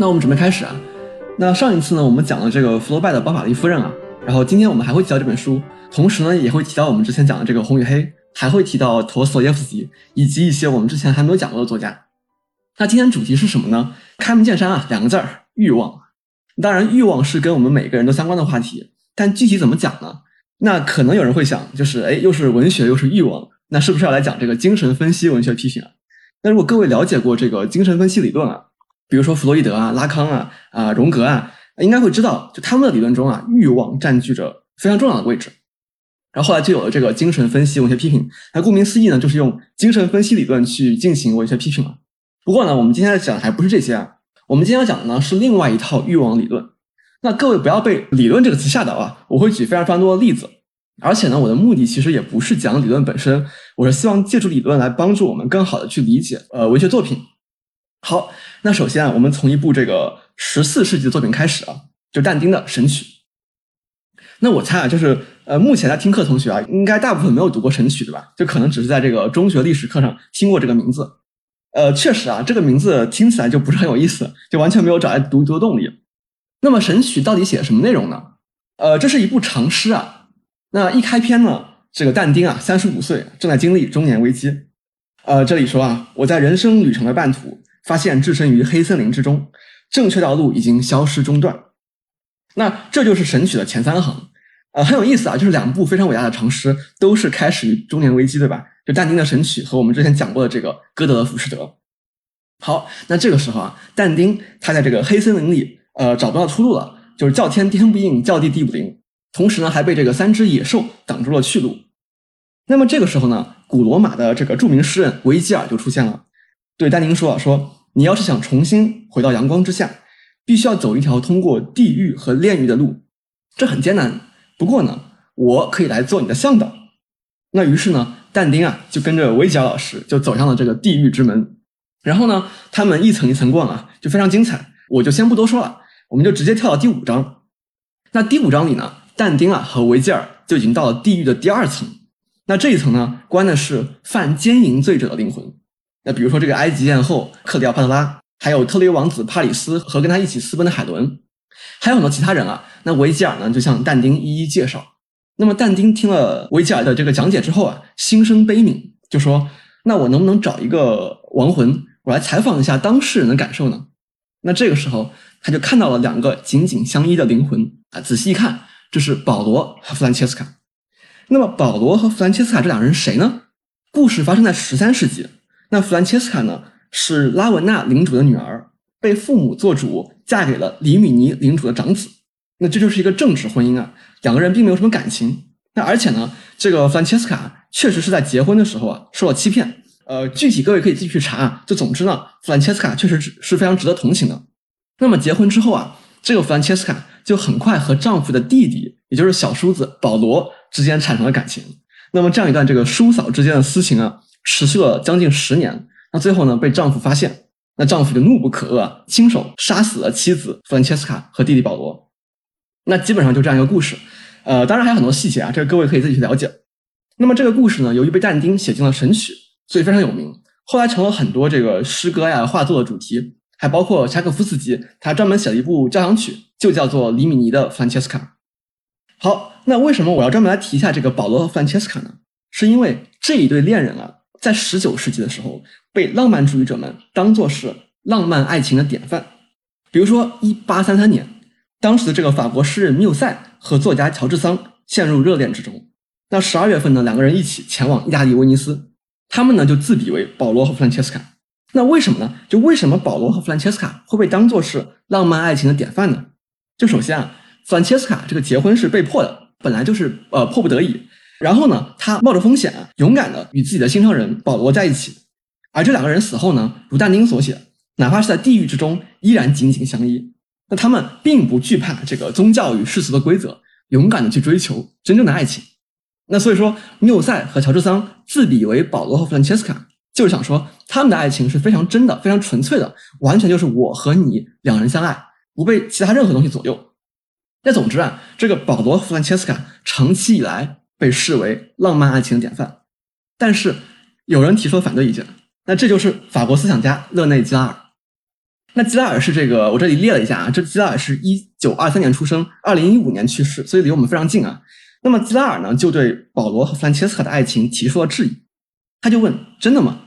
那我们准备开始啊。那上一次呢，我们讲了这个福楼拜的《包法利夫人》啊，然后今天我们还会提到这本书，同时呢也会提到我们之前讲的这个《红与黑》，还会提到陀思妥耶夫斯基以及一些我们之前还没有讲过的作家。那今天主题是什么呢？开门见山啊，两个字儿：欲望。当然，欲望是跟我们每个人都相关的话题，但具体怎么讲呢？那可能有人会想，就是哎，又是文学又是欲望，那是不是要来讲这个精神分析文学批评啊？那如果各位了解过这个精神分析理论啊？比如说弗洛伊德啊、拉康啊、啊荣格啊，应该会知道，就他们的理论中啊，欲望占据着非常重要的位置。然后后来就有了这个精神分析文学批评。那顾名思义呢，就是用精神分析理论去进行文学批评了。不过呢，我们今天要讲的还不是这些啊，我们今天要讲的呢是另外一套欲望理论。那各位不要被“理论”这个词吓到啊！我会举非常非常多的例子，而且呢，我的目的其实也不是讲理论本身，我是希望借助理论来帮助我们更好的去理解呃文学作品。好，那首先啊，我们从一部这个十四世纪的作品开始啊，就但丁的《神曲》。那我猜啊，就是呃，目前在听课同学啊，应该大部分没有读过《神曲》，对吧？就可能只是在这个中学历史课上听过这个名字。呃，确实啊，这个名字听起来就不是很有意思，就完全没有找来读一读的动力。那么《神曲》到底写什么内容呢？呃，这是一部长诗啊。那一开篇呢，这个但丁啊，三十五岁，正在经历中年危机。呃，这里说啊，我在人生旅程的半途。发现置身于黑森林之中，正确道路已经消失中断。那这就是《神曲》的前三行，呃，很有意思啊，就是两部非常伟大的长诗，都是开始于中年危机，对吧？就但丁的《神曲》和我们之前讲过的这个歌德的《浮士德》。好，那这个时候啊，但丁他在这个黑森林里，呃，找不到出路了，就是叫天天不应，叫地地不灵，同时呢，还被这个三只野兽挡住了去路。那么这个时候呢，古罗马的这个著名诗人维吉尔就出现了，对但丁说啊，说。你要是想重新回到阳光之下，必须要走一条通过地狱和炼狱的路，这很艰难。不过呢，我可以来做你的向导。那于是呢，但丁啊就跟着维吉尔老师就走向了这个地狱之门。然后呢，他们一层一层逛啊，就非常精彩。我就先不多说了，我们就直接跳到第五章。那第五章里呢，但丁啊和维吉尔就已经到了地狱的第二层。那这一层呢，关的是犯奸淫罪者的灵魂。那比如说这个埃及艳后克里奥帕特拉，还有特雷王子帕里斯和跟他一起私奔的海伦，还有很多其他人啊。那维吉尔呢，就向但丁一一介绍。那么但丁听了维吉尔的这个讲解之后啊，心生悲悯，就说：“那我能不能找一个亡魂，我来采访一下当事人的感受呢？”那这个时候他就看到了两个紧紧相依的灵魂啊，仔细一看，这是保罗和弗兰切斯卡。那么保罗和弗兰切斯卡这两人谁呢？故事发生在十三世纪。那弗兰切斯卡呢，是拉文纳领主的女儿，被父母做主嫁给了里米尼领主的长子。那这就是一个政治婚姻啊，两个人并没有什么感情。那而且呢，这个弗兰切斯卡确实是在结婚的时候啊受了欺骗。呃，具体各位可以自己去查啊。就总之呢，弗兰切斯卡确实是非常值得同情的。那么结婚之后啊，这个弗兰切斯卡就很快和丈夫的弟弟，也就是小叔子保罗之间产生了感情。那么这样一段这个叔嫂之间的私情啊。持续了将近十年，那最后呢被丈夫发现，那丈夫就怒不可遏，亲手杀死了妻子弗兰切斯卡和弟弟保罗。那基本上就这样一个故事，呃，当然还有很多细节啊，这个各位可以自己去了解。那么这个故事呢，由于被但丁写进了《神曲》，所以非常有名，后来成了很多这个诗歌呀、画作的主题，还包括柴可夫斯基，他专门写了一部交响曲，就叫做《里米尼的弗兰切斯卡》。好，那为什么我要专门来提一下这个保罗和弗兰切斯卡呢？是因为这一对恋人啊。在十九世纪的时候，被浪漫主义者们当作是浪漫爱情的典范。比如说，一八三三年，当时的这个法国诗人缪塞和作家乔治桑陷入热恋之中。那十二月份呢，两个人一起前往意大利威尼斯，他们呢就自比为保罗和弗兰切斯卡。那为什么呢？就为什么保罗和弗兰切斯卡会被当作是浪漫爱情的典范呢？就首先啊，弗兰切斯卡这个结婚是被迫的，本来就是呃迫不得已。然后呢，他冒着风险啊，勇敢的与自己的心上人保罗在一起。而这两个人死后呢，如但丁所写，哪怕是在地狱之中，依然紧紧相依。那他们并不惧怕这个宗教与世俗的规则，勇敢的去追求真正的爱情。那所以说，缪塞和乔治桑自比为保罗和弗兰切斯卡，就是想说他们的爱情是非常真的、非常纯粹的，完全就是我和你两人相爱，不被其他任何东西左右。那总之啊，这个保罗和弗兰切斯卡长期以来。被视为浪漫爱情典范，但是有人提出了反对意见，那这就是法国思想家勒内吉拉尔。那吉拉尔是这个，我这里列了一下啊，这吉拉尔是一九二三年出生，二零一五年去世，所以离我们非常近啊。那么吉拉尔呢，就对保罗和弗兰切斯卡的爱情提出了质疑，他就问：真的吗？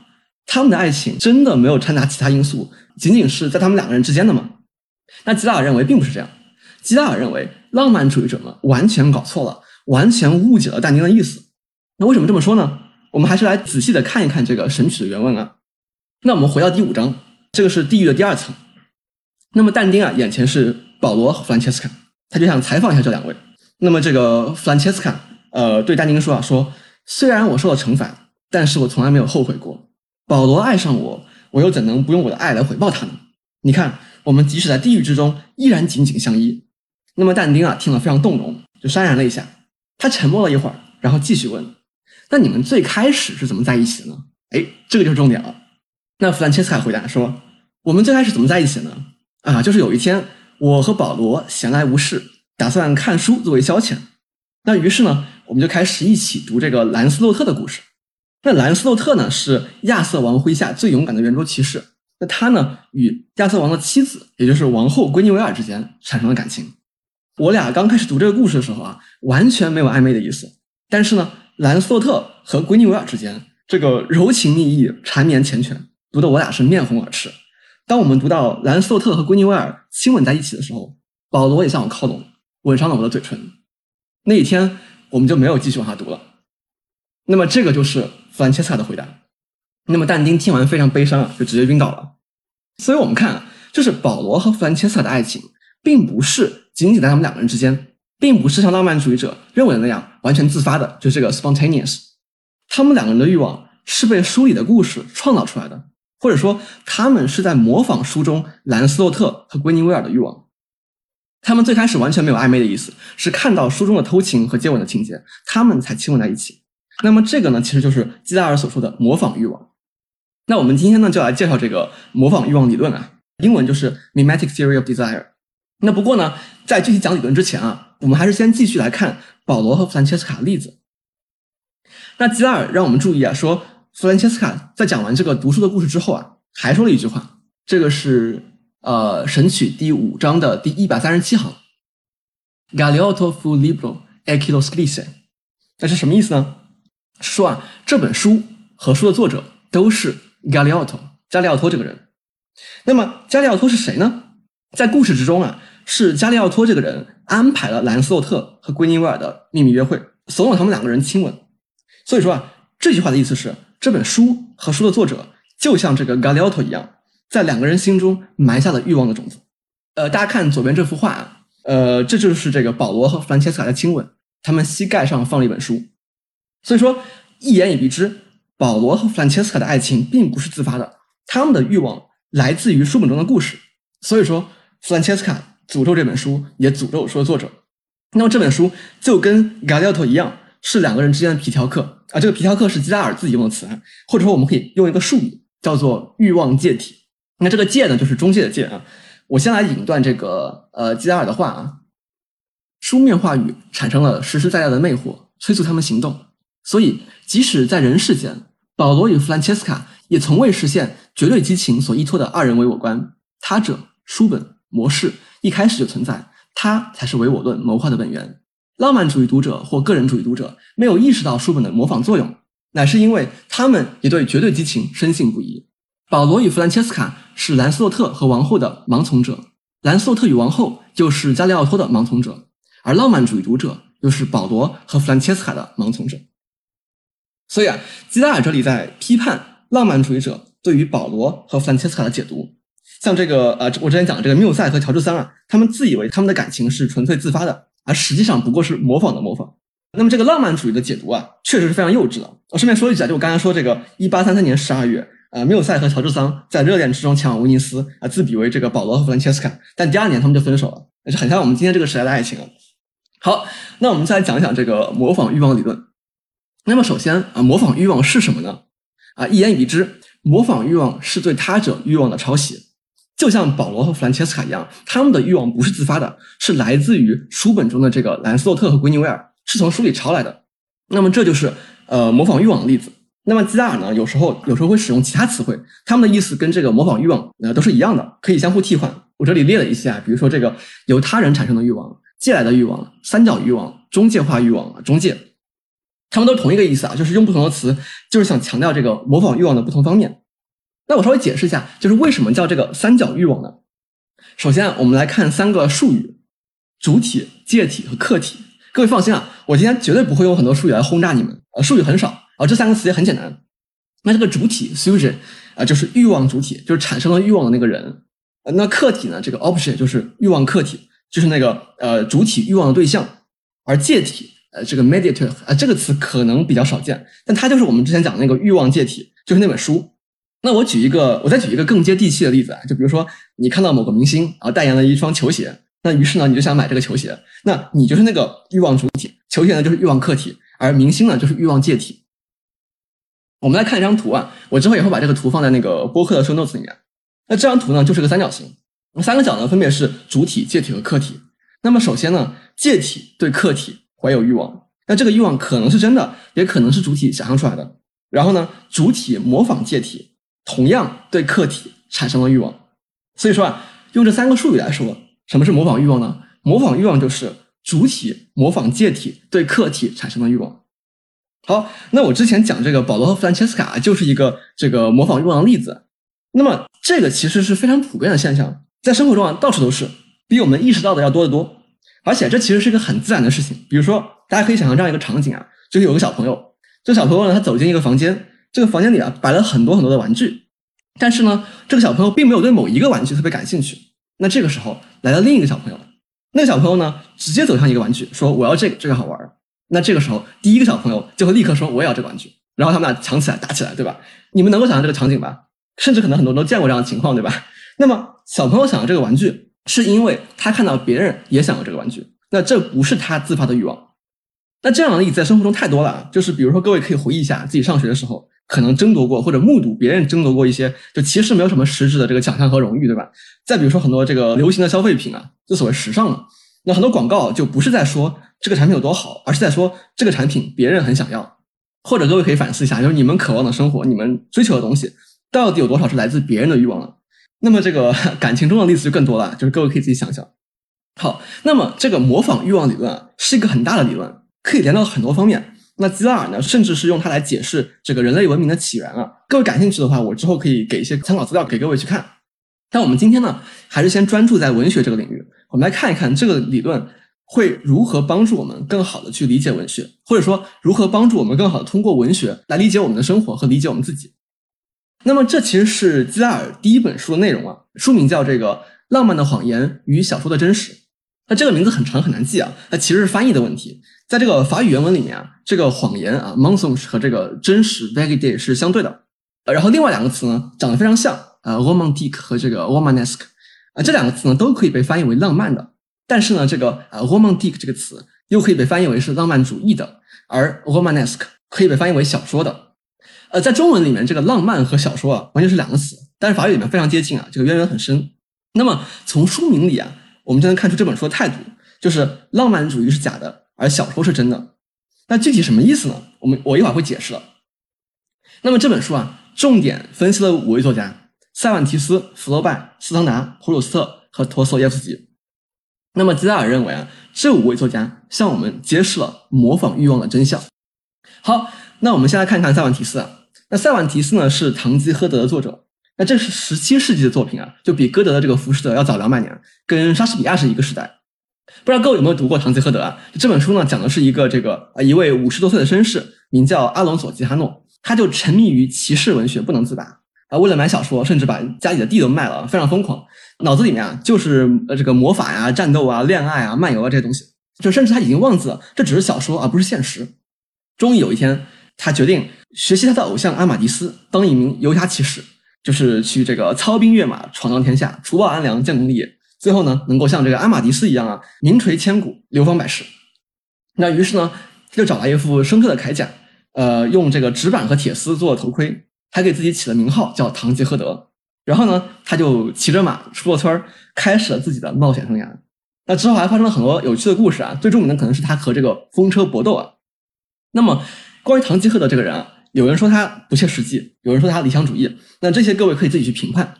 他们的爱情真的没有掺杂其他因素，仅仅是在他们两个人之间的吗？那吉拉尔认为并不是这样。吉拉尔认为，浪漫主义者们完全搞错了，完全误解了但丁的意思。那为什么这么说呢？我们还是来仔细的看一看这个《神曲》的原文啊。那我们回到第五章，这个是地狱的第二层。那么但丁啊，眼前是保罗和弗兰切斯卡，他就想采访一下这两位。那么这个弗兰切斯卡，呃，对但丁说啊，说虽然我受了惩罚，但是我从来没有后悔过。保罗爱上我，我又怎能不用我的爱来回报他呢？你看，我们即使在地狱之中，依然紧紧相依。那么但丁啊，听了非常动容，就潸然泪下。他沉默了一会儿，然后继续问：“那你们最开始是怎么在一起的呢？”哎，这个就是重点了。那弗兰切斯卡回答说：“我们最开始怎么在一起呢？啊，就是有一天，我和保罗闲来无事，打算看书作为消遣。那于是呢，我们就开始一起读这个兰斯洛特的故事。那兰斯洛特呢，是亚瑟王麾下最勇敢的圆桌骑士。那他呢，与亚瑟王的妻子，也就是王后圭尼维尔之间产生了感情。”我俩刚开始读这个故事的时候啊，完全没有暧昧的意思。但是呢，兰斯洛特和圭尼维尔之间这个柔情蜜意、缠绵缱绻，读得我俩是面红耳赤。当我们读到兰斯洛特和圭尼维尔亲吻在一起的时候，保罗也向我靠拢，吻上了我的嘴唇。那一天，我们就没有继续往下读了。那么，这个就是弗兰切斯卡的回答。那么，但丁听完非常悲伤啊，就直接晕倒了。所以我们看啊，就是保罗和弗兰切斯卡的爱情。并不是仅仅在他们两个人之间，并不是像浪漫主义者认为的那样完全自发的，就是这个 spontaneous。他们两个人的欲望是被书里的故事创造出来的，或者说他们是在模仿书中兰斯洛特和圭尼威尔的欲望。他们最开始完全没有暧昧的意思，是看到书中的偷情和接吻的情节，他们才亲吻在一起。那么这个呢，其实就是基拉尔所说的模仿欲望。那我们今天呢，就来介绍这个模仿欲望理论啊，英文就是 mimetic theory of desire。那不过呢，在具体讲理论之前啊，我们还是先继续来看保罗和弗兰切斯卡的例子。那吉拉尔让我们注意啊，说弗兰切斯卡在讲完这个读书的故事之后啊，还说了一句话，这个是呃《神曲》第五章的第一百三十七行，Galeotto fu libro e chi lo scrisse。那是什么意思呢？说啊，这本书和书的作者都是 Galeotto 加利奥托这个人。那么加利奥托是谁呢？在故事之中啊。是加利奥托这个人安排了兰斯洛特和圭尼维尔的秘密约会，怂恿他们两个人亲吻。所以说啊，这句话的意思是，这本书和书的作者就像这个 g a l i o t o 一样，在两个人心中埋下了欲望的种子。呃，大家看左边这幅画啊，呃，这就是这个保罗和弗兰切斯卡的亲吻，他们膝盖上放了一本书。所以说，一言以蔽之，保罗和弗兰切斯卡的爱情并不是自发的，他们的欲望来自于书本中的故事。所以说，弗兰切斯卡。诅咒这本书，也诅咒说作者。那么这本书就跟 g a l i t o 一样，是两个人之间的皮条客啊。这个皮条客是基拉尔自己用的词，或者说我们可以用一个术语叫做欲望介体。那这个介呢，就是中介的介啊。我先来引一段这个呃基拉尔的话啊：书面话语产生了实实在在的魅惑，催促他们行动。所以即使在人世间，保罗与弗兰切斯卡也从未实现绝对激情所依托的二人为我观。他者书本模式。一开始就存在，它才是唯我论谋划的本源。浪漫主义读者或个人主义读者没有意识到书本的模仿作用，乃是因为他们也对绝对激情深信不疑。保罗与弗兰切斯卡是兰斯洛特和王后的盲从者，兰斯洛特与王后就是加里奥托的盲从者，而浪漫主义读者又是保罗和弗兰切斯卡的盲从者。所以啊，基拉尔这里在批判浪漫主义者对于保罗和弗兰切斯卡的解读。像这个呃，我之前讲的这个缪塞和乔治桑啊，他们自以为他们的感情是纯粹自发的，而实际上不过是模仿的模仿。那么这个浪漫主义的解读啊，确实是非常幼稚的。我顺便说一句啊，就我刚才说这个，一八三三年十二月，呃，缪塞和乔治桑在热恋之中前往威尼斯啊，自比为这个保罗和弗兰切斯卡，但第二年他们就分手了，也是很像我们今天这个时代的爱情啊。好，那我们再来讲一讲这个模仿欲望理论。那么首先啊，模仿欲望是什么呢？啊，一言以蔽之，模仿欲望是对他者欲望的抄袭。就像保罗和弗兰切斯卡一样，他们的欲望不是自发的，是来自于书本中的这个兰斯洛特和圭尼维尔，是从书里抄来的。那么这就是呃模仿欲望的例子。那么基达尔呢，有时候有时候会使用其他词汇，他们的意思跟这个模仿欲望呃都是一样的，可以相互替换。我这里列了一些啊，比如说这个由他人产生的欲望、借来的欲望、三角欲望、中介化欲望、中介，他们都同一个意思啊，就是用不同的词，就是想强调这个模仿欲望的不同方面。那我稍微解释一下，就是为什么叫这个三角欲望呢？首先，我们来看三个术语：主体、介体和客体。各位放心啊，我今天绝对不会用很多术语来轰炸你们，呃，术语很少啊，这三个词也很简单。那这个主体 （subject） 啊，就是欲望主体，就是产生了欲望的那个人。那客体呢？这个 object 就是欲望客体，就是那个呃主体欲望的对象。而介体，呃，这个 mediator，呃，这个词可能比较少见，但它就是我们之前讲的那个欲望介体，就是那本书。那我举一个，我再举一个更接地气的例子啊，就比如说你看到某个明星，啊代言了一双球鞋，那于是呢你就想买这个球鞋，那你就是那个欲望主体，球鞋呢就是欲望客体，而明星呢就是欲望介体。我们来看一张图啊，我之后也会把这个图放在那个播客的 show notes 里面。那这张图呢就是个三角形，三个角呢分别是主体、介体和客体。那么首先呢，介体对客体怀有欲望，那这个欲望可能是真的，也可能是主体想象出来的。然后呢，主体模仿介体。同样对客体产生了欲望，所以说啊，用这三个术语来说，什么是模仿欲望呢？模仿欲望就是主体模仿介体对客体产生的欲望。好，那我之前讲这个保罗和弗兰切斯卡就是一个这个模仿欲望的例子。那么这个其实是非常普遍的现象，在生活中啊到处都是，比我们意识到的要多得多。而且这其实是一个很自然的事情。比如说，大家可以想象这样一个场景啊，就是有个小朋友，这小朋友呢他走进一个房间。这个房间里啊摆了很多很多的玩具，但是呢，这个小朋友并没有对某一个玩具特别感兴趣。那这个时候来了另一个小朋友，那个小朋友呢直接走向一个玩具，说我要这个，这个好玩。那这个时候第一个小朋友就会立刻说我也要这个玩具，然后他们俩抢起来打起来，对吧？你们能够想象这个场景吧？甚至可能很多人都见过这样的情况，对吧？那么小朋友想要这个玩具，是因为他看到别人也想要这个玩具，那这不是他自发的欲望。那这样的例子在生活中太多了，就是比如说各位可以回忆一下自己上学的时候。可能争夺过或者目睹别人争夺过一些，就其实没有什么实质的这个奖项和荣誉，对吧？再比如说很多这个流行的消费品啊，就所谓时尚嘛，那很多广告就不是在说这个产品有多好，而是在说这个产品别人很想要。或者各位可以反思一下，就是你们渴望的生活，你们追求的东西，到底有多少是来自别人的欲望了？那么这个 感情中的例子就更多了，就是各位可以自己想想。好，那么这个模仿欲望理论啊，是一个很大的理论，可以连到很多方面。那基拉尔呢，甚至是用它来解释这个人类文明的起源啊。各位感兴趣的话，我之后可以给一些参考资料给各位去看。但我们今天呢，还是先专注在文学这个领域，我们来看一看这个理论会如何帮助我们更好的去理解文学，或者说如何帮助我们更好的通过文学来理解我们的生活和理解我们自己。那么这其实是基拉尔第一本书的内容啊，书名叫这个《浪漫的谎言与小说的真实》。那这个名字很长很难记啊，那其实是翻译的问题。在这个法语原文里面啊，这个谎言啊，mensonge 和这个真实 vérité 是相对的。呃，然后另外两个词呢，长得非常像啊，romantique 和这个 romanesque 啊，这两个词呢都可以被翻译为浪漫的。但是呢，这个啊 romantique 这个词又可以被翻译为是浪漫主义的，而 romanesque 可以被翻译为小说的。呃，在中文里面，这个浪漫和小说啊完全是两个词，但是法语里面非常接近啊，这个渊源很深。那么从书名里啊。我们就能看出这本书的态度，就是浪漫主义是假的，而小说是真的。那具体什么意思呢？我们我一会儿会解释了。那么这本书啊，重点分析了五位作家：塞万提斯、福楼拜、斯汤达、普鲁斯特和陀思妥耶夫斯基。那么吉拉尔认为啊，这五位作家向我们揭示了模仿欲望的真相。好，那我们先来看看塞万提斯啊。那塞万提斯呢，是《堂吉诃德》的作者。那这是十七世纪的作品啊，就比歌德的这个《浮士德》要早两百年，跟莎士比亚是一个时代。不知道各位有没有读过《堂吉诃德》啊？这本书呢，讲的是一个这个啊一位五十多岁的绅士，名叫阿隆索·吉哈诺，他就沉迷于骑士文学不能自拔啊，为了买小说，甚至把家里的地都卖了，非常疯狂，脑子里面啊就是呃这个魔法呀、战斗啊、恋爱啊、漫游啊这些东西，就甚至他已经忘记了这只是小说而不是现实。终于有一天，他决定学习他的偶像阿马迪斯，当一名游侠骑士。就是去这个操兵跃马，闯荡天下，除暴安良，建功立业，最后呢，能够像这个阿马迪斯一样啊，名垂千古，流芳百世。那于是呢，他就找来一副生锈的铠甲，呃，用这个纸板和铁丝做头盔，还给自己起了名号叫堂吉诃德。然后呢，他就骑着马出了村开始了自己的冒险生涯。那之后还发生了很多有趣的故事啊，最著名的可能是他和这个风车搏斗啊。那么，关于堂吉诃德这个人啊。有人说他不切实际，有人说他理想主义，那这些各位可以自己去评判。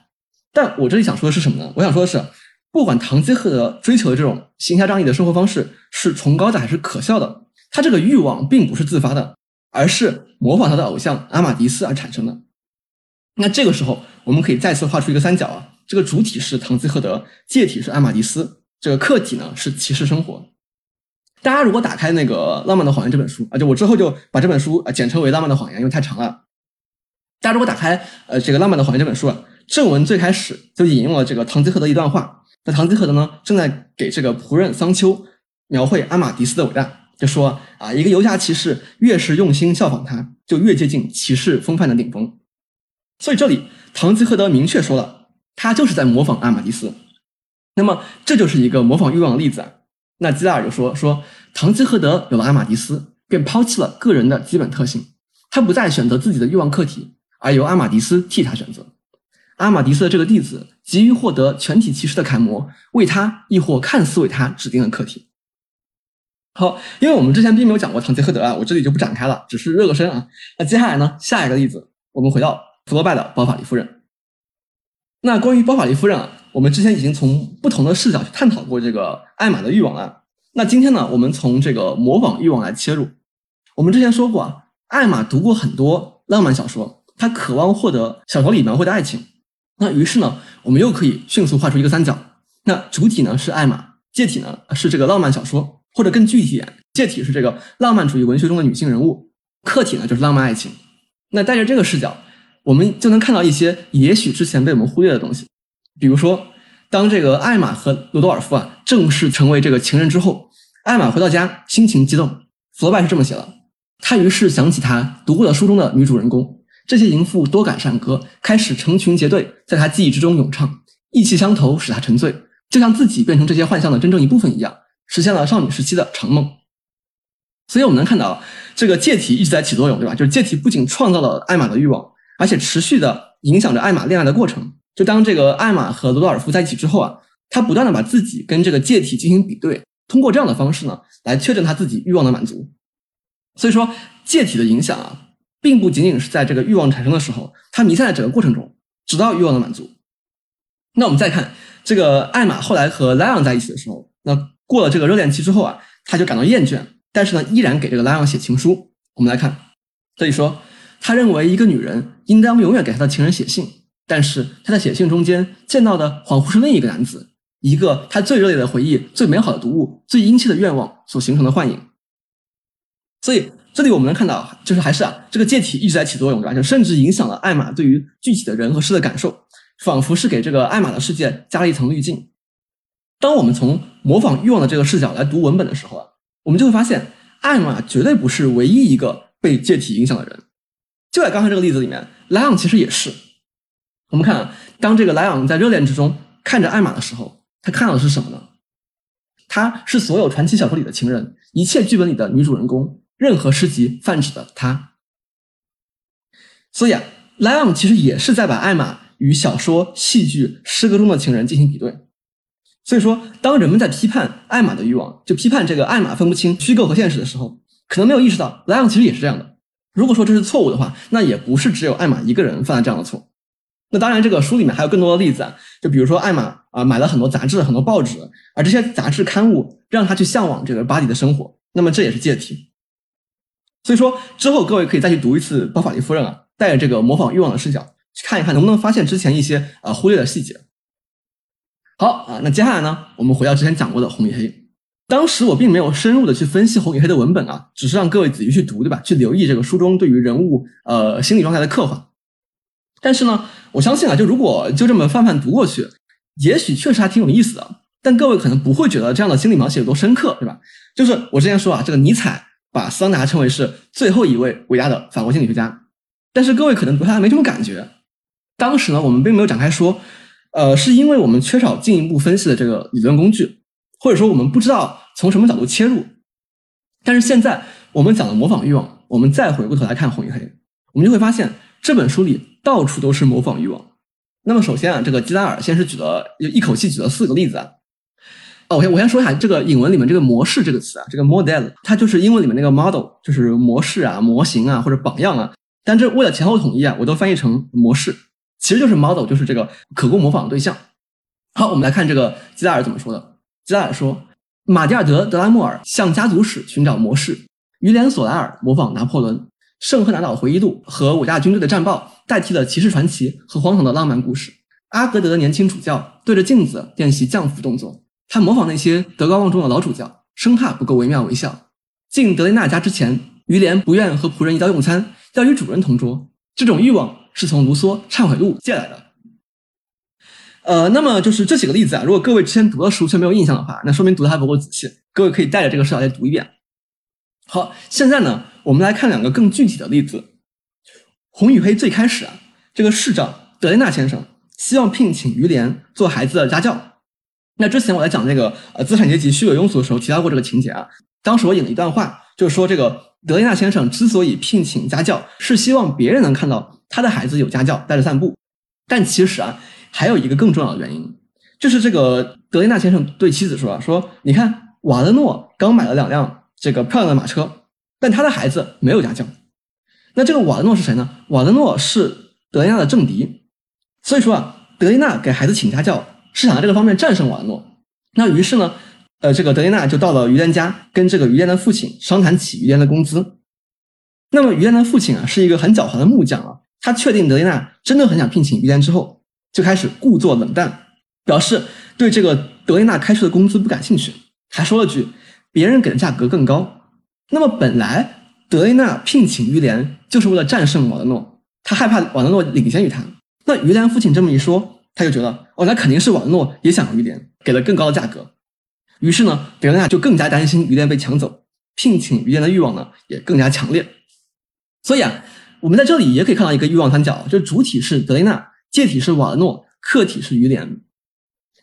但我这里想说的是什么呢？我想说的是，不管堂吉诃德追求的这种行侠仗义的生活方式是崇高的还是可笑的，他这个欲望并不是自发的，而是模仿他的偶像阿玛迪斯而产生的。那这个时候，我们可以再次画出一个三角啊，这个主体是堂吉诃德，介体是阿玛迪斯，这个客体呢是骑士生活。大家如果打开那个《浪漫的谎言》这本书啊，就我之后就把这本书啊简称为《浪漫的谎言》，因为太长了。大家如果打开呃这个《浪漫的谎言》这本书啊，正文最开始就引用了这个堂吉诃德一段话。那堂吉诃德呢正在给这个仆人桑丘描绘阿玛迪斯的伟大，就说啊，一个游侠骑士越是用心效仿他，就越接近骑士风范的顶峰。所以这里唐吉诃德明确说了，他就是在模仿阿玛迪斯。那么这就是一个模仿欲望的例子啊。那基拉尔就说说，堂吉诃德有了阿玛迪斯，便抛弃了个人的基本特性，他不再选择自己的欲望客体，而由阿玛迪斯替他选择。阿玛迪斯的这个弟子急于获得全体骑士的楷模，为他亦或看似为他指定的客体。好，因为我们之前并没有讲过堂吉诃德啊，我这里就不展开了，只是热个身啊。那接下来呢，下一个例子，我们回到弗罗拜的包法利夫人。那关于包法利夫人啊。我们之前已经从不同的视角去探讨过这个艾玛的欲望了。那今天呢，我们从这个模仿欲望来切入。我们之前说过啊，艾玛读过很多浪漫小说，她渴望获得小说里描绘的爱情。那于是呢，我们又可以迅速画出一个三角。那主体呢是艾玛，介体呢是这个浪漫小说，或者更具体一点，介体是这个浪漫主义文学中的女性人物，客体呢就是浪漫爱情。那带着这个视角，我们就能看到一些也许之前被我们忽略的东西。比如说，当这个艾玛和罗多尔夫啊正式成为这个情人之后，艾玛回到家心情激动。弗罗拜是这么写的：他于是想起他读过的书中的女主人公，这些淫妇多感善歌，开始成群结队在他记忆之中咏唱，意气相投使他沉醉，就像自己变成这些幻象的真正一部分一样，实现了少女时期的长梦。所以我们能看到，这个借体一直在起作用，对吧？就是借体不仅创造了艾玛的欲望，而且持续的影响着艾玛恋爱的过程。就当这个艾玛和罗多尔夫在一起之后啊，他不断的把自己跟这个介体进行比对，通过这样的方式呢，来确认他自己欲望的满足。所以说，介体的影响啊，并不仅仅是在这个欲望产生的时候，它弥散在整个过程中，直到欲望的满足。那我们再看这个艾玛后来和莱昂在一起的时候，那过了这个热恋期之后啊，他就感到厌倦，但是呢，依然给这个莱昂写情书。我们来看，这里说，他认为一个女人应当永远给他的情人写信。但是他在写信中间见到的恍惚是另一个男子，一个他最热烈的回忆、最美好的读物、最殷切的愿望所形成的幻影。所以这里我们能看到，就是还是啊，这个借体一直在起作用，对吧？就甚至影响了艾玛对于具体的人和事的感受，仿佛是给这个艾玛的世界加了一层滤镜。当我们从模仿欲望的这个视角来读文本的时候啊，我们就会发现，艾玛绝对不是唯一一个被借体影响的人。就在刚才这个例子里面，莱昂其实也是。我们看，当这个莱昂在热恋之中看着艾玛的时候，他看到的是什么呢？他是所有传奇小说里的情人，一切剧本里的女主人公，任何诗集泛指的他。所以啊，莱昂其实也是在把艾玛与小说、戏剧、诗歌中的情人进行比对。所以说，当人们在批判艾玛的欲望，就批判这个艾玛分不清虚构和现实的时候，可能没有意识到莱昂其实也是这样的。如果说这是错误的话，那也不是只有艾玛一个人犯了这样的错。那当然，这个书里面还有更多的例子啊，就比如说艾玛啊买了很多杂志、很多报纸，而这些杂志刊物让他去向往这个巴黎的生活，那么这也是借题。所以说之后各位可以再去读一次《包法利夫人》啊，带着这个模仿欲望的视角去看一看，能不能发现之前一些啊忽略的细节。好啊，那接下来呢，我们回到之前讲过的《红与黑》，当时我并没有深入的去分析《红与黑》的文本啊，只是让各位仔细去读，对吧？去留意这个书中对于人物呃心理状态的刻画。但是呢，我相信啊，就如果就这么泛泛读过去，也许确实还挺有意思的。但各位可能不会觉得这样的心理描写有多深刻，对吧？就是我之前说啊，这个尼采把桑达称为是最后一位伟大的法国心理学家，但是各位可能对他没什么感觉。当时呢，我们并没有展开说，呃，是因为我们缺少进一步分析的这个理论工具，或者说我们不知道从什么角度切入。但是现在我们讲了模仿欲望，我们再回过头来看红与黑，我们就会发现这本书里。到处都是模仿欲望。那么首先啊，这个基拉尔先是举了一口气举了四个例子啊。哦，我先我先说一下这个引文里面这个模式这个词啊，这个 model 它就是英文里面那个 model，就是模式啊、模型啊或者榜样啊。但这为了前后统一啊，我都翻译成模式，其实就是 model，就是这个可供模仿的对象。好，我们来看这个基达尔怎么说的。基达尔说，马蒂尔德·德拉莫尔向家族史寻找模式，于连·索莱尔模仿拿破仑，圣赫拿岛回忆录和伟大军队的战报代替了骑士传奇和荒唐的浪漫故事。阿格德的年轻主教对着镜子练习降服动作，他模仿那些德高望重的老主教，生怕不够惟妙惟肖。进德雷纳家之前，于连不愿和仆人一道用餐，要与主人同桌。这种欲望是从卢梭《忏悔录》借来的。呃，那么就是这几个例子啊，如果各位之前读了书却没有印象的话，那说明读的还不够仔细。各位可以带着这个视角再读一遍。好，现在呢，我们来看两个更具体的例子。《红与黑》最开始啊，这个市长德雷纳先生希望聘请于连做孩子的家教。那之前我在讲那个呃资产阶级虚伪庸俗的时候提到过这个情节啊。当时我引了一段话，就是说这个德雷纳先生之所以聘请家教，是希望别人能看到他的孩子有家教带着散步。但其实啊。还有一个更重要的原因，就是这个德雷纳先生对妻子说啊：“说你看，瓦勒诺刚买了两辆这个漂亮的马车，但他的孩子没有家教。那这个瓦德诺是谁呢？瓦德诺是德雷纳的政敌，所以说啊，德雷纳给孩子请家教是想在这个方面战胜瓦勒诺。那于是呢，呃，这个德雷纳就到了于丹家，跟这个于丹的父亲商谈起于丹的工资。那么于丹的父亲啊，是一个很狡猾的木匠啊，他确定德雷纳真的很想聘请于丹之后。就开始故作冷淡，表示对这个德雷纳开出的工资不感兴趣，还说了句别人给的价格更高。那么本来德雷纳聘请于连就是为了战胜瓦德诺，他害怕瓦德诺领先于他。那于连父亲这么一说，他就觉得哦，那肯定是瓦德诺也想于连，给了更高的价格。于是呢，德雷纳就更加担心于连被抢走，聘请于连的欲望呢也更加强烈。所以啊，我们在这里也可以看到一个欲望三角，就是主体是德雷纳。介体是瓦勒诺，客体是于连。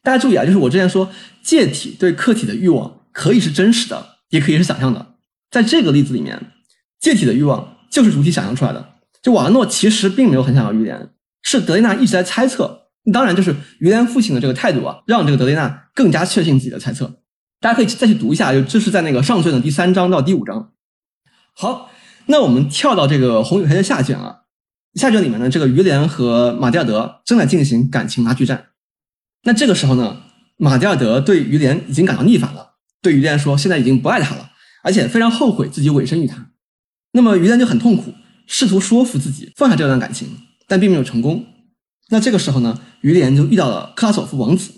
大家注意啊，就是我之前说，介体对客体的欲望可以是真实的，也可以是想象的。在这个例子里面，介体的欲望就是主体想象出来的。就瓦诺其实并没有很想要于连，是德雷纳一直在猜测。当然，就是于连父亲的这个态度啊，让这个德雷纳更加确信自己的猜测。大家可以再去读一下，就这是在那个上卷的第三章到第五章。好，那我们跳到这个红与黑的下卷啊。下卷里面呢，这个于连和马蒂尔德正在进行感情拉锯战。那这个时候呢，马蒂尔德对于连已经感到逆反了，对于连说现在已经不爱他了，而且非常后悔自己委身于他。那么于莲就很痛苦，试图说服自己放下这段感情，但并没有成功。那这个时候呢，于连就遇到了克拉索夫王子。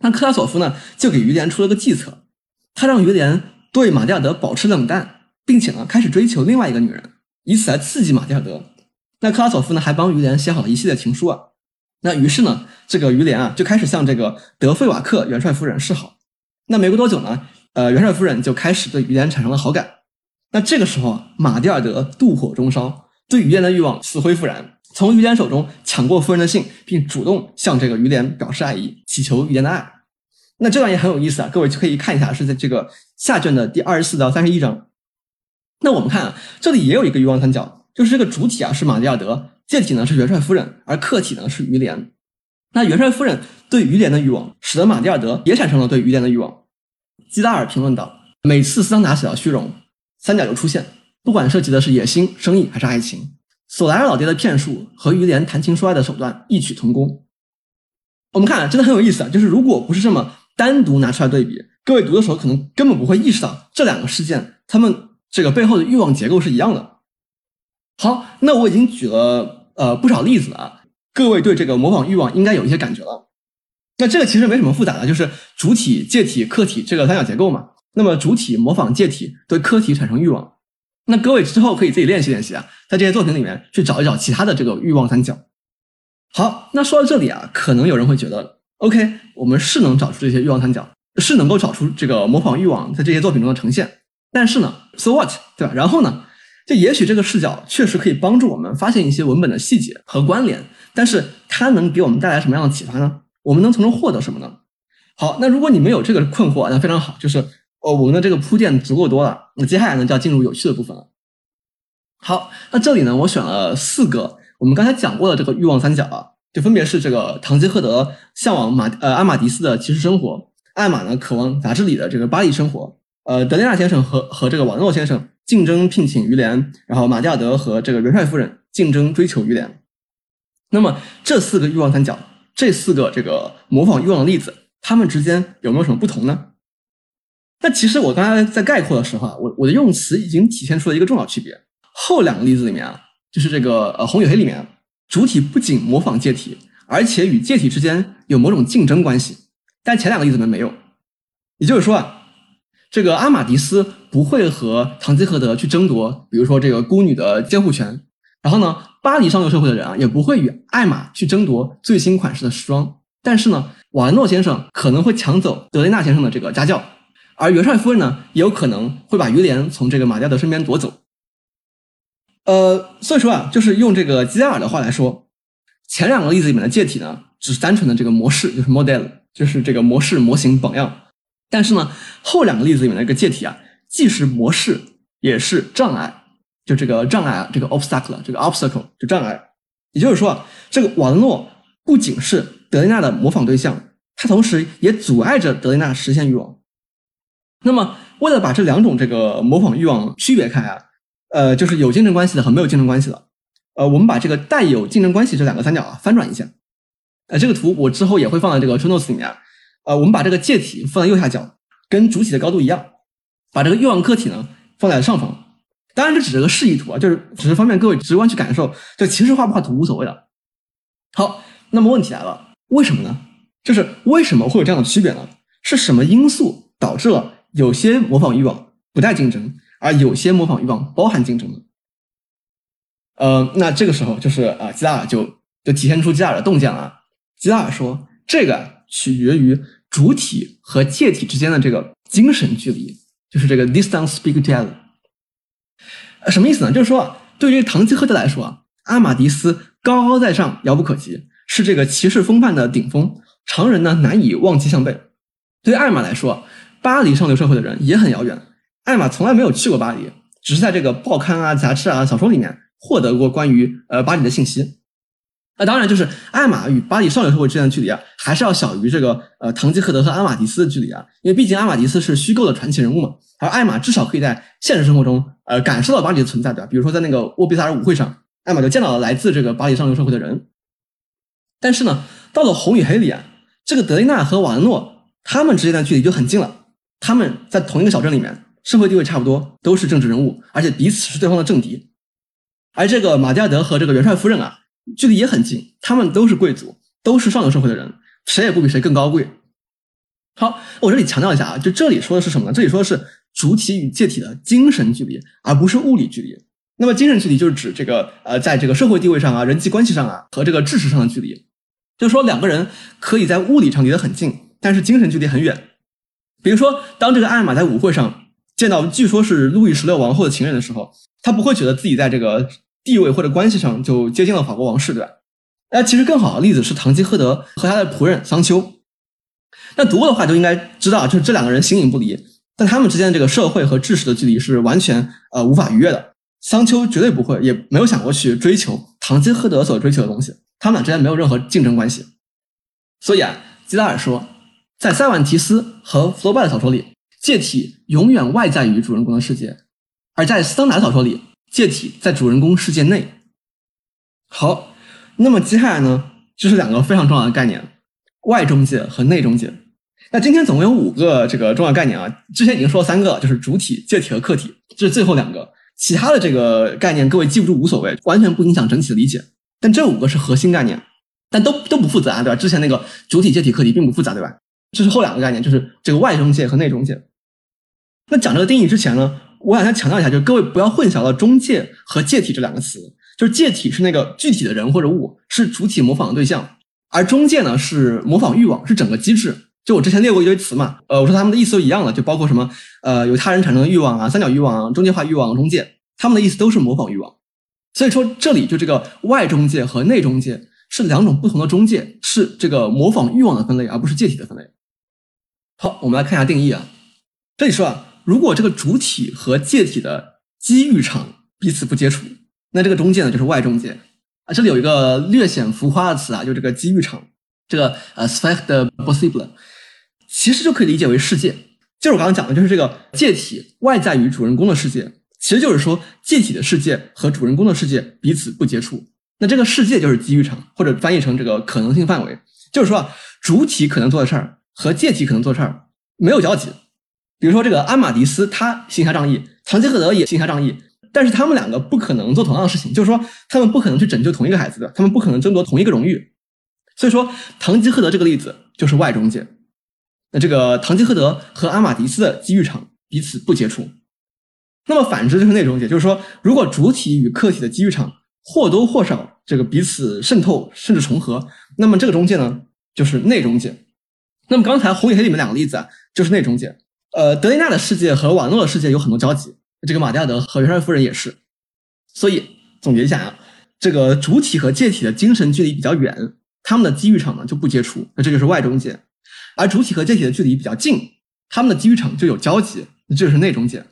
那克拉索夫呢，就给于连出了个计策，他让于连对马蒂尔德保持冷淡，并且呢，开始追求另外一个女人，以此来刺激马蒂尔德。那克拉索夫呢，还帮于连写好了一系列情书啊。那于是呢，这个于连啊，就开始向这个德费瓦克元帅夫人示好。那没过多久呢，呃，元帅夫人就开始对于连产生了好感。那这个时候啊，马蒂尔德妒火中烧，对于连的欲望死灰复燃，从于连手中抢过夫人的信，并主动向这个于连表示爱意，祈求于连的爱。那这段也很有意思啊，各位就可以看一下，是在这个下卷的第二十四到三十一章。那我们看啊，这里也有一个欲望三角。就是这个主体啊是马蒂尔德，介体呢是元帅夫人，而客体呢是于连。那元帅夫人对于连的欲望，使得马蒂尔德也产生了对于连的欲望。基拉尔评论道：“每次斯汤达写到虚荣，三角就出现，不管涉及的是野心、生意还是爱情。索莱尔老爹的骗术和于连谈情说爱的手段异曲同工。”我们看，真的很有意思啊！就是如果不是这么单独拿出来对比，各位读的时候可能根本不会意识到这两个事件，他们这个背后的欲望结构是一样的。好，那我已经举了呃不少例子了，各位对这个模仿欲望应该有一些感觉了。那这个其实没什么复杂的，就是主体、介体、客体这个三角结构嘛。那么主体模仿介体对客体产生欲望，那各位之后可以自己练习练习啊，在这些作品里面去找一找其他的这个欲望三角。好，那说到这里啊，可能有人会觉得，OK，我们是能找出这些欲望三角，是能够找出这个模仿欲望在这些作品中的呈现，但是呢，so what，对吧？然后呢？就也许这个视角确实可以帮助我们发现一些文本的细节和关联，但是它能给我们带来什么样的启发呢？我们能从中获得什么呢？好，那如果你们有这个困惑，那非常好，就是哦，我们的这个铺垫足够多了，那接下来呢就要进入有趣的部分了。好，那这里呢我选了四个我们刚才讲过的这个欲望三角啊，就分别是这个堂吉诃德向往马呃阿马迪斯的骑士生活，艾玛呢渴望杂志里的这个巴黎生活，呃德雷纳先生和和这个瓦诺先生。竞争聘请于连，然后马蒂尔德和这个元帅夫人竞争、追求、于连。那么这四个欲望三角，这四个这个模仿欲望的例子，它们之间有没有什么不同呢？那其实我刚才在概括的时候啊，我我的用词已经体现出了一个重要区别。后两个例子里面啊，就是这个呃红与黑里面，主体不仅模仿介体，而且与介体之间有某种竞争关系。但前两个例子里面没有。也就是说啊，这个阿玛迪斯不会和堂吉诃德去争夺，比如说这个孤女的监护权。然后呢，巴黎上流社会的人啊，也不会与艾玛去争夺最新款式的时装。但是呢，瓦伦诺先生可能会抢走德雷纳先生的这个家教。而元帅夫人呢，也有可能会把于连从这个马加德身边夺走。呃，所以说啊，就是用这个基加尔的话来说，前两个例子里面的介体呢，只是单纯的这个模式，就是 model，就是这个模式模型榜样。但是呢，后两个例子里面的一个介体啊，既是模式，也是障碍，就这个障碍啊，这个 obstacle，这个 obstacle 就障碍。也就是说啊，这个瓦伦诺不仅是德雷纳的模仿对象，他同时也阻碍着德雷纳实现欲望。那么，为了把这两种这个模仿欲望区别开啊，呃，就是有竞争关系的和没有竞争关系的，呃，我们把这个带有竞争关系这两个三角啊翻转一下，呃，这个图我之后也会放在这个 show notes 里面，呃，我们把这个介体放在右下角，跟主体的高度一样，把这个欲望客体呢放在上方。当然，这只是个示意图啊，就是只是方便各位直观去感受，就其实画不画图无所谓的。好，那么问题来了，为什么呢？就是为什么会有这样的区别呢？是什么因素导致了？有些模仿欲望不带竞争，而有些模仿欲望包含竞争呢。呃，那这个时候就是啊，吉拉尔就就体现出吉拉尔的洞见了。吉拉尔说，这个取决于主体和介体之间的这个精神距离，就是这个 distance between。什么意思呢？就是说，对于堂吉诃德来说啊，阿玛迪斯高高在上，遥不可及，是这个骑士风范的顶峰，常人呢难以望其项背。对于艾玛来说，巴黎上流社会的人也很遥远，艾玛从来没有去过巴黎，只是在这个报刊啊、杂志啊、小说里面获得过关于呃巴黎的信息。那当然，就是艾玛与巴黎上流社会之间的距离啊，还是要小于这个呃堂吉诃德和阿玛迪斯的距离啊，因为毕竟阿玛迪斯是虚构的传奇人物嘛，而艾玛至少可以在现实生活中呃感受到巴黎的存在，对吧？比如说在那个沃比萨尔舞会上，艾玛就见到了来自这个巴黎上流社会的人。但是呢，到了红与黑里啊，这个德雷纳和瓦伦诺他们之间的距离就很近了。他们在同一个小镇里面，社会地位差不多，都是政治人物，而且彼此是对方的政敌。而这个马加德和这个元帅夫人啊，距离也很近，他们都是贵族，都是上流社会的人，谁也不比谁更高贵。好，我这里强调一下啊，就这里说的是什么呢？这里说的是主体与介体的精神距离，而不是物理距离。那么精神距离就是指这个呃，在这个社会地位上啊、人际关系上啊和这个知识上的距离，就是说两个人可以在物理上离得很近，但是精神距离很远。比如说，当这个艾玛在舞会上见到据说是路易十六王后的情人的时候，他不会觉得自己在这个地位或者关系上就接近了法国王室，对吧？那其实更好的例子是堂吉诃德和他的仆人桑丘。那读过的话就应该知道，就是这两个人形影不离，但他们之间的这个社会和知识的距离是完全呃无法逾越的。桑丘绝对不会，也没有想过去追求堂吉诃德所追求的东西，他们俩之间没有任何竞争关系。所以啊，吉拉尔说。在塞万提斯和弗洛拜的小说里，介体永远外在于主人公的世界；而在斯汤达的小说里，介体在主人公世界内。好，那么接下来呢，就是两个非常重要的概念：外中介和内中介。那今天总共有五个这个重要概念啊，之前已经说了三个，就是主体、介体和客体，这是最后两个。其他的这个概念各位记不住无所谓，完全不影响整体的理解。但这五个是核心概念，但都都不复杂，对吧？之前那个主体、介体、客体并不复杂，对吧？这是后两个概念，就是这个外中介和内中介。那讲这个定义之前呢，我想先强调一下，就是各位不要混淆了中介和介体这两个词。就是介体是那个具体的人或者物，是主体模仿的对象；而中介呢是模仿欲望，是整个机制。就我之前列过一堆词嘛，呃，我说他们的意思都一样的，就包括什么呃有他人产生的欲望啊、三角欲望啊、中介化欲望、中介，他们的意思都是模仿欲望。所以说这里就这个外中介和内中介是两种不同的中介，是这个模仿欲望的分类，而不是借体的分类。好，我们来看一下定义啊。这里说啊，如果这个主体和借体的机遇场彼此不接触，那这个中介呢就是外中介啊。这里有一个略显浮夸的词啊，就这个机遇场，这个呃 s p e c t possible，其实就可以理解为世界。就是我刚刚讲的，就是这个界体外在于主人公的世界，其实就是说借体的世界和主人公的世界彼此不接触。那这个世界就是机遇场，或者翻译成这个可能性范围，就是说，主体可能做的事儿和借体可能做事儿没有交集。比如说这个阿马迪斯他行侠仗义，唐吉诃德也行侠仗义，但是他们两个不可能做同样的事情，就是说他们不可能去拯救同一个孩子的，他们不可能争夺同一个荣誉。所以说，唐吉诃德这个例子就是外中介。那这个堂吉诃德和阿马迪斯的机遇场彼此不接触。那么反之就是内中介，就是说，如果主体与客体的机遇场或多或少这个彼此渗透甚至重合，那么这个中介呢就是内中介。那么刚才红与黑里面两个例子啊，就是内中介。呃，德雷纳的世界和瓦诺的世界有很多交集，这个马蒂亚德和约翰夫人也是。所以总结一下啊，这个主体和介体的精神距离比较远，他们的机遇场呢就不接触，那这就是外中介。而主体和介体的距离比较近，他们的机遇场就有交集，这就是内中介。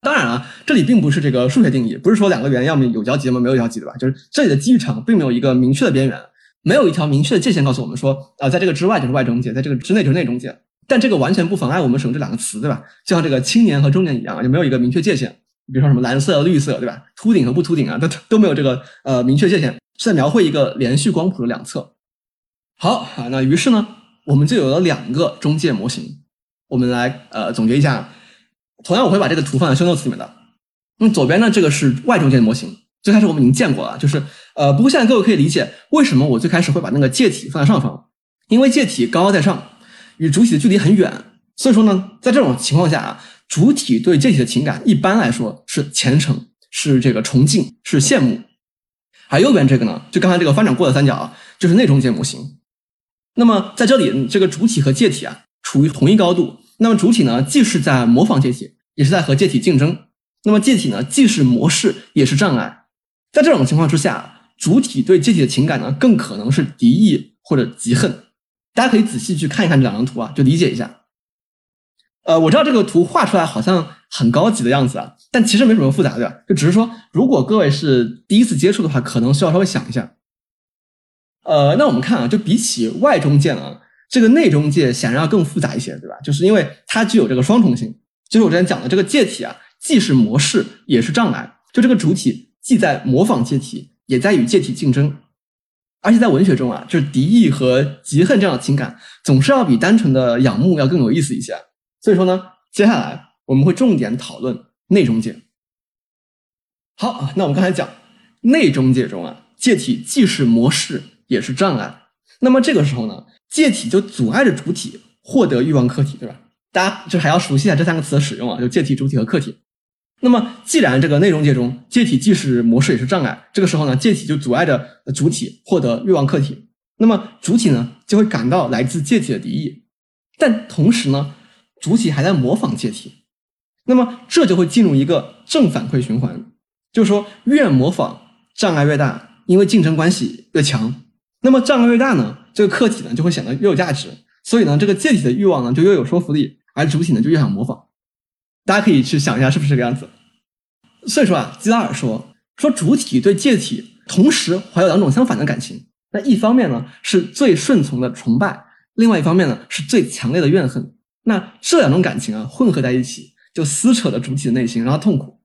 当然啊，这里并不是这个数学定义，不是说两个圆要么有交集，要么没有交集，对吧？就是这里的机遇场并没有一个明确的边缘，没有一条明确的界限告诉我们说，啊，在这个之外就是外中介，在这个之内就是内中介。但这个完全不妨碍我们使用这两个词，对吧？就像这个青年和中年一样，就没有一个明确界限。比如说什么蓝色、绿色，对吧？秃顶和不秃顶啊，都都没有这个呃明确界限，是在描绘一个连续光谱的两侧。好啊，那于是呢，我们就有了两个中介模型。我们来呃总结一下。同样，我会把这个图放在 show notes 里面的。那么左边呢，这个是外中介的模型。最开始我们已经见过了，就是呃，不过现在各位可以理解为什么我最开始会把那个介体放在上方，因为介体高高在上，与主体的距离很远，所以说呢，在这种情况下啊，主体对介体的情感一般来说是虔诚，是这个崇敬，是羡慕。而右边这个呢，就刚才这个翻转过的三角啊，就是内中介模型。那么在这里，这个主体和介体啊，处于同一高度。那么主体呢，既是在模仿介体，也是在和介体竞争。那么介体呢，既是模式，也是障碍。在这种情况之下，主体对介体的情感呢，更可能是敌意或者嫉恨。大家可以仔细去看一看这两张图啊，就理解一下。呃，我知道这个图画出来好像很高级的样子啊，但其实没什么复杂的，就只是说，如果各位是第一次接触的话，可能需要稍微想一下。呃，那我们看啊，就比起外中介啊。这个内中介显然要更复杂一些，对吧？就是因为它具有这个双重性，就是我之前讲的这个介体啊，既是模式也是障碍。就这个主体既在模仿介体，也在与介体竞争。而且在文学中啊，就是敌意和嫉恨这样的情感，总是要比单纯的仰慕要更有意思一些。所以说呢，接下来我们会重点讨论内中介。好，那我们刚才讲内中介中啊，介体既是模式也是障碍。那么这个时候呢？介体就阻碍着主体获得欲望客体，对吧？大家就还要熟悉一下这三个词的使用啊，就介体、主体和客体。那么，既然这个内容界中介体既是模式也是障碍，这个时候呢，介体就阻碍着主体获得欲望客体。那么，主体呢就会感到来自介体的敌意，但同时呢，主体还在模仿介体。那么，这就会进入一个正反馈循环，就是说，越模仿障碍越大，因为竞争关系越强。那么，障碍越大呢？这个客体呢就会显得越有价值，所以呢，这个介体的欲望呢就越有说服力，而主体呢就越想模仿。大家可以去想一下，是不是这个样子？所以说啊，基拉尔说说主体对介体同时怀有两种相反的感情。那一方面呢是最顺从的崇拜，另外一方面呢是最强烈的怨恨。那这两种感情啊混合在一起，就撕扯了主体的内心，让他痛苦。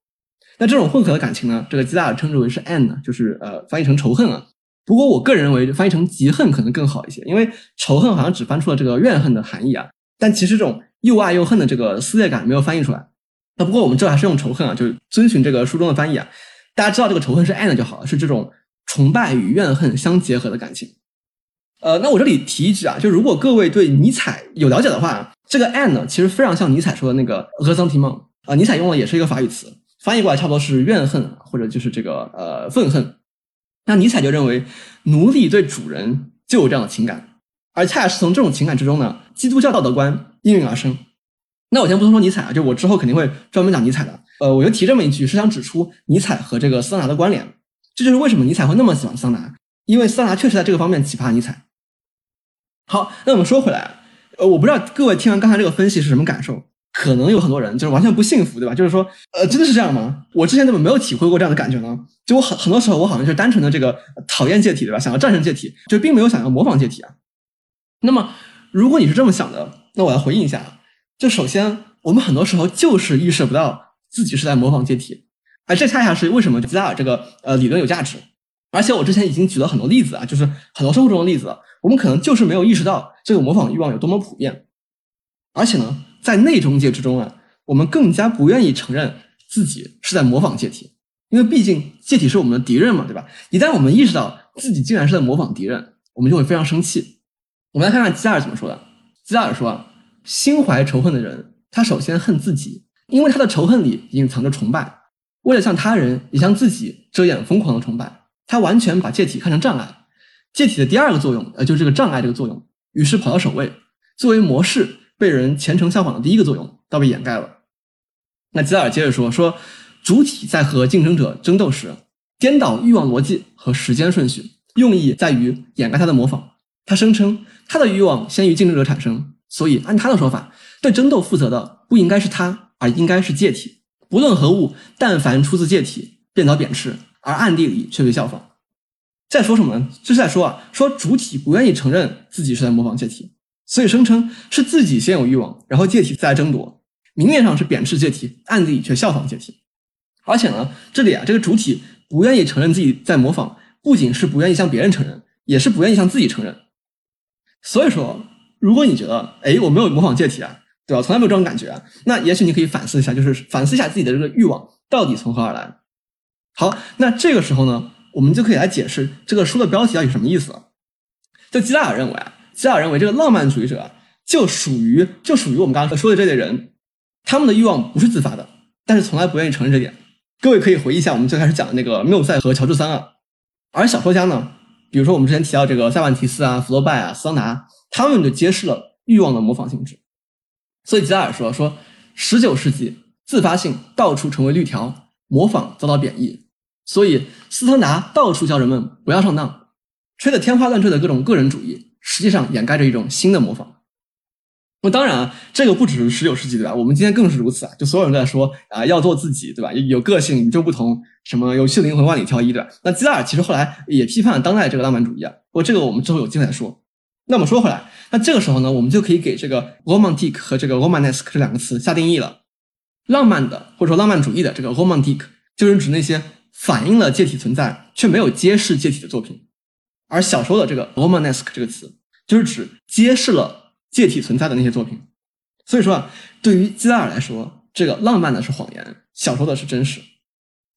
那这种混合的感情呢，这个基拉尔称之为是 an，就是呃翻译成仇恨啊。不过，我个人认为翻译成嫉恨可能更好一些，因为仇恨好像只翻出了这个怨恨的含义啊，但其实这种又爱又恨的这个撕裂感没有翻译出来。那不过我们这还是用仇恨啊，就遵循这个书中的翻译啊。大家知道这个仇恨是 and 就好了，是这种崇拜与怨恨相结合的感情。呃，那我这里提一句啊，就如果各位对尼采有了解的话，这个 and 其实非常像尼采说的那个 ressentiment 啊，尼采用的也是一个法语词，翻译过来差不多是怨恨或者就是这个呃愤恨。那尼采就认为，奴隶对主人就有这样的情感，而恰恰是从这种情感之中呢，基督教道德观应运而生。那我先不多说尼采啊，就我之后肯定会专门讲尼采的。呃，我就提这么一句，是想指出尼采和这个桑拿的关联。这就是为什么尼采会那么喜欢桑拿，因为桑拿确实在这个方面启发尼采。好，那我们说回来，呃，我不知道各位听完刚才这个分析是什么感受。可能有很多人就是完全不幸福，对吧？就是说，呃，真的是这样吗？我之前怎么没有体会过这样的感觉呢？就我很很多时候，我好像就是单纯的这个讨厌介体，对吧？想要战胜介体，就并没有想要模仿介体啊。那么，如果你是这么想的，那我要回应一下。就首先，我们很多时候就是意识不到自己是在模仿介体，哎，这恰恰是为什么吉达尔这个呃理论有价值。而且我之前已经举了很多例子啊，就是很多生活中的例子，我们可能就是没有意识到这个模仿欲望有多么普遍。而且呢，在内中介之中啊，我们更加不愿意承认自己是在模仿介体，因为毕竟介体是我们的敌人嘛，对吧？一旦我们意识到自己竟然是在模仿敌人，我们就会非常生气。我们来看看吉尔怎么说的。吉尔说啊，心怀仇恨的人，他首先恨自己，因为他的仇恨里隐藏着崇拜，为了向他人也向自己遮掩疯狂的崇拜。他完全把介体看成障碍，介体的第二个作用，呃，就是这个障碍这个作用，于是跑到首位，作为模式被人虔诚效仿的第一个作用，倒被掩盖了。那吉达尔接着说，说主体在和竞争者争斗时，颠倒欲望逻辑和时间顺序，用意在于掩盖他的模仿。他声称他的欲望先于竞争者产生，所以按他的说法，对争斗负责的不应该是他，而应该是介体。不论何物，但凡出自介体，便遭贬斥。而暗地里却被效仿，在说什么呢？就是在说啊，说主体不愿意承认自己是在模仿介体，所以声称是自己先有欲望，然后借题再来争夺。明面上是贬斥借题，暗地里却效仿借题。而且呢，这里啊，这个主体不愿意承认自己在模仿，不仅是不愿意向别人承认，也是不愿意向自己承认。所以说，如果你觉得，哎，我没有模仿借题啊，对吧？从来没有这种感觉啊，那也许你可以反思一下，就是反思一下自己的这个欲望到底从何而来。好，那这个时候呢，我们就可以来解释这个书的标题到底什么意思了。就基拉尔认为啊，吉尔认为这个浪漫主义者就属于就属于我们刚刚说的这类人，他们的欲望不是自发的，但是从来不愿意承认这点。各位可以回忆一下我们最开始讲的那个缪塞和乔治三啊。而小说家呢，比如说我们之前提到这个塞万提斯啊、弗洛拜啊、桑拿，他们就揭示了欲望的模仿性质。所以吉尔说说，十九世纪自发性到处成为绿条，模仿遭到贬义。所以，斯特达到处教人们不要上当，吹得天花乱坠的各种个人主义，实际上掩盖着一种新的模仿。那当然啊，这个不只是十九世纪对吧？我们今天更是如此啊！就所有人都在说啊，要做自己对吧？有个性，与众不同，什么有趣的灵魂万里挑一对吧？那基拉尔其实后来也批判了当代这个浪漫主义啊。不过这个我们之后有机会再说。那么说回来，那这个时候呢，我们就可以给这个 romantic 和这个 romanesque 这两个词下定义了。浪漫的或者说浪漫主义的这个 romantic 就是指那些。反映了介体存在却没有揭示介体的作品，而小说的这个 romanesque 这个词就是指揭示了介体存在的那些作品。所以说啊，对于基拉尔来说，这个浪漫的是谎言，小说的是真实。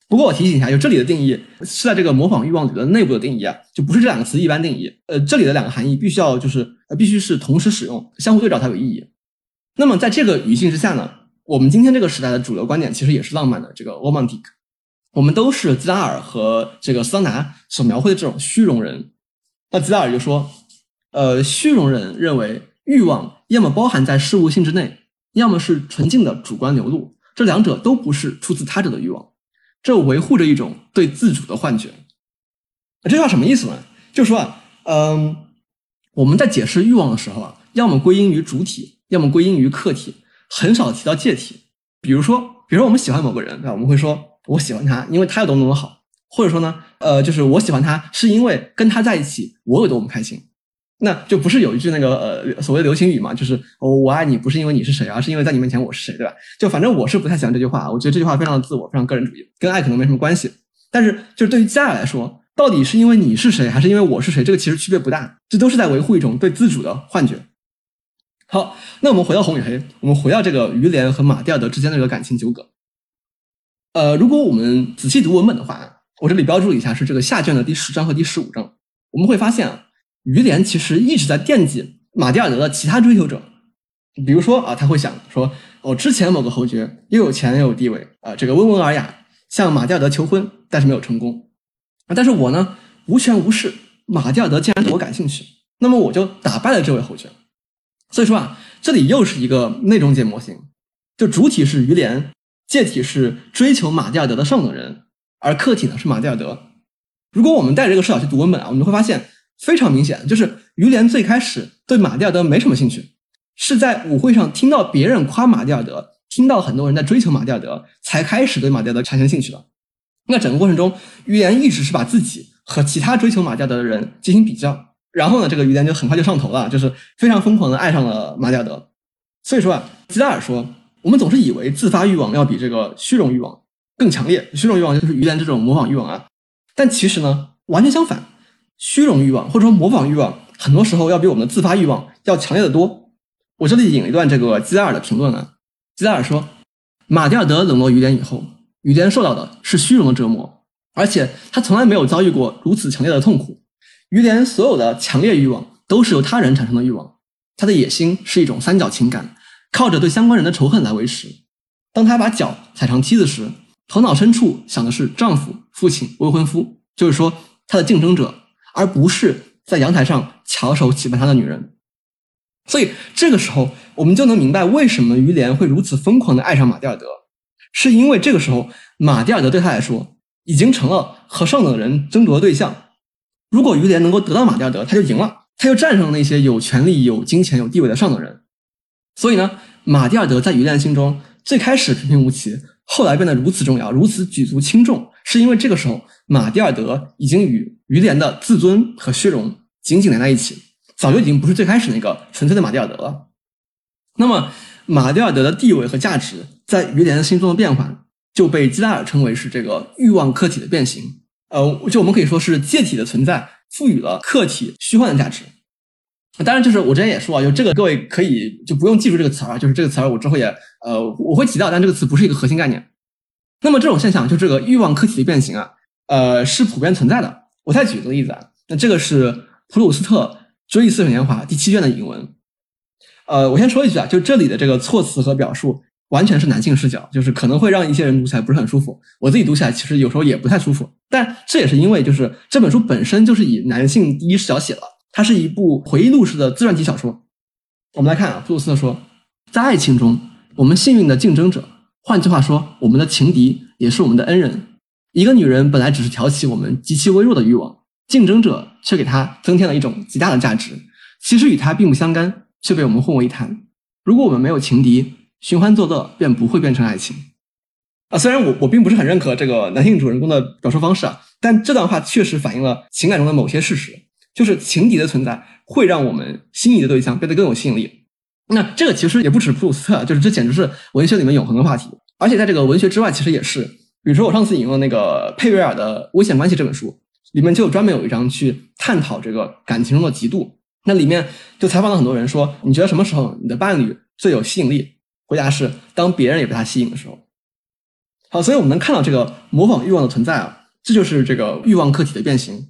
不过我提醒一下，就这里的定义是在这个模仿欲望理论内部的定义啊，就不是这两个词一般定义。呃，这里的两个含义必须要就是呃必须是同时使用，相互对照才有意义。那么在这个语境之下呢，我们今天这个时代的主流观点其实也是浪漫的这个 romantic。我们都是基拉尔和这个桑拿所描绘的这种虚荣人。那吉拉尔就说，呃，虚荣人认为欲望要么包含在事物性质内，要么是纯净的主观流露，这两者都不是出自他者的欲望，这维护着一种对自主的幻觉。这句话什么意思呢？就是说啊，嗯，我们在解释欲望的时候啊，要么归因于主体，要么归因于客体，很少提到介体。比如说，比如说我们喜欢某个人，对吧？我们会说。我喜欢他，因为他有多么多么好，或者说呢，呃，就是我喜欢他，是因为跟他在一起，我有多么开心。那就不是有一句那个呃所谓流行语嘛，就是我我爱你不是因为你是谁，而是因为在你面前我是谁，对吧？就反正我是不太喜欢这句话，我觉得这句话非常的自我，非常个人主义，跟爱可能没什么关系。但是就是对于加尔来说，到底是因为你是谁，还是因为我是谁，这个其实区别不大，这都是在维护一种对自主的幻觉。好，那我们回到红与黑，我们回到这个于连和马蒂尔德之间的这个感情纠葛。呃，如果我们仔细读文本的话，我这里标注一下，是这个下卷的第十章和第十五章。我们会发现啊，于连其实一直在惦记马蒂尔德的其他追求者，比如说啊，他会想说，我之前某个侯爵又有钱又有地位啊，这个温文尔雅，向马蒂尔德求婚，但是没有成功啊。但是我呢，无权无势，马蒂尔德竟然对我感兴趣，那么我就打败了这位侯爵。所以说啊，这里又是一个内中介模型，就主体是于连。介体是追求马蒂尔德的上等人，而客体呢是马蒂尔德。如果我们带着这个视角去读文本啊，我们会发现非常明显，就是于连最开始对马蒂尔德没什么兴趣，是在舞会上听到别人夸马蒂尔德，听到很多人在追求马蒂尔德，才开始对马蒂尔德产生兴趣的。那整个过程中，于连一直是把自己和其他追求马蒂尔德的人进行比较，然后呢，这个于连就很快就上头了，就是非常疯狂的爱上了马蒂尔德。所以说啊，吉拉尔说。我们总是以为自发欲望要比这个虚荣欲望更强烈，虚荣欲望就是于连这种模仿欲望啊。但其实呢，完全相反，虚荣欲望或者说模仿欲望，很多时候要比我们的自发欲望要强烈的多。我这里引一段这个基拉尔的评论啊，基拉尔说，马蒂尔德冷落于连以后，于连受到的是虚荣的折磨，而且他从来没有遭遇过如此强烈的痛苦。于连所有的强烈欲望都是由他人产生的欲望，他的野心是一种三角情感，靠着对相关人的仇恨来维持。当他把脚踩上梯子时，头脑深处想的是丈夫、父亲、未婚夫，就是说他的竞争者，而不是在阳台上翘首企盼他的女人。所以这个时候，我们就能明白为什么于连会如此疯狂的爱上马蒂尔德，是因为这个时候马蒂尔德对他来说已经成了和上等人争夺的对象。如果于连能够得到马蒂尔德，他就赢了，他就战胜了那些有权利、有金钱、有地位的上等人。所以呢，马蒂尔德在于连心中最开始平平无奇，后来变得如此重要、如此举足轻重，是因为这个时候马蒂尔德已经与于连的自尊和虚荣紧紧连在一起。早就已经不是最开始那个纯粹的马蒂尔德了。那么，马蒂尔德的地位和价值在于连心中的变换，就被基拉尔称为是这个欲望客体的变形。呃，就我们可以说是借体的存在赋予了客体虚幻的价值。当然，就是我之前也说啊，就这个各位可以就不用记住这个词儿，就是这个词儿我之后也呃我会提到，但这个词不是一个核心概念。那么这种现象，就这个欲望客体的变形啊，呃是普遍存在的。我再举个例子啊，那这个是普鲁斯特。《追忆似水年华》第七卷的引文，呃，我先说一句啊，就这里的这个措辞和表述完全是男性视角，就是可能会让一些人读起来不是很舒服。我自己读起来其实有时候也不太舒服，但这也是因为就是这本书本身就是以男性第一视角写了，它是一部回忆录式的自传体小说。我们来看啊，布鲁斯特说，在爱情中，我们幸运的竞争者，换句话说，我们的情敌也是我们的恩人。一个女人本来只是挑起我们极其微弱的欲望。竞争者却给她增添了一种极大的价值，其实与他并不相干，却被我们混为一谈。如果我们没有情敌，寻欢作乐便不会变成爱情。啊，虽然我我并不是很认可这个男性主人公的表述方式啊，但这段话确实反映了情感中的某些事实，就是情敌的存在会让我们心仪的对象变得更有吸引力。那这个其实也不止普鲁斯特，就是这简直是文学里面永恒的话题。而且在这个文学之外，其实也是，比如说我上次引用那个佩瑞尔的《危险关系》这本书。里面就专门有一章去探讨这个感情中的嫉妒。那里面就采访了很多人，说你觉得什么时候你的伴侣最有吸引力？回答是当别人也被他吸引的时候。好，所以我们能看到这个模仿欲望的存在啊，这就是这个欲望客体的变形。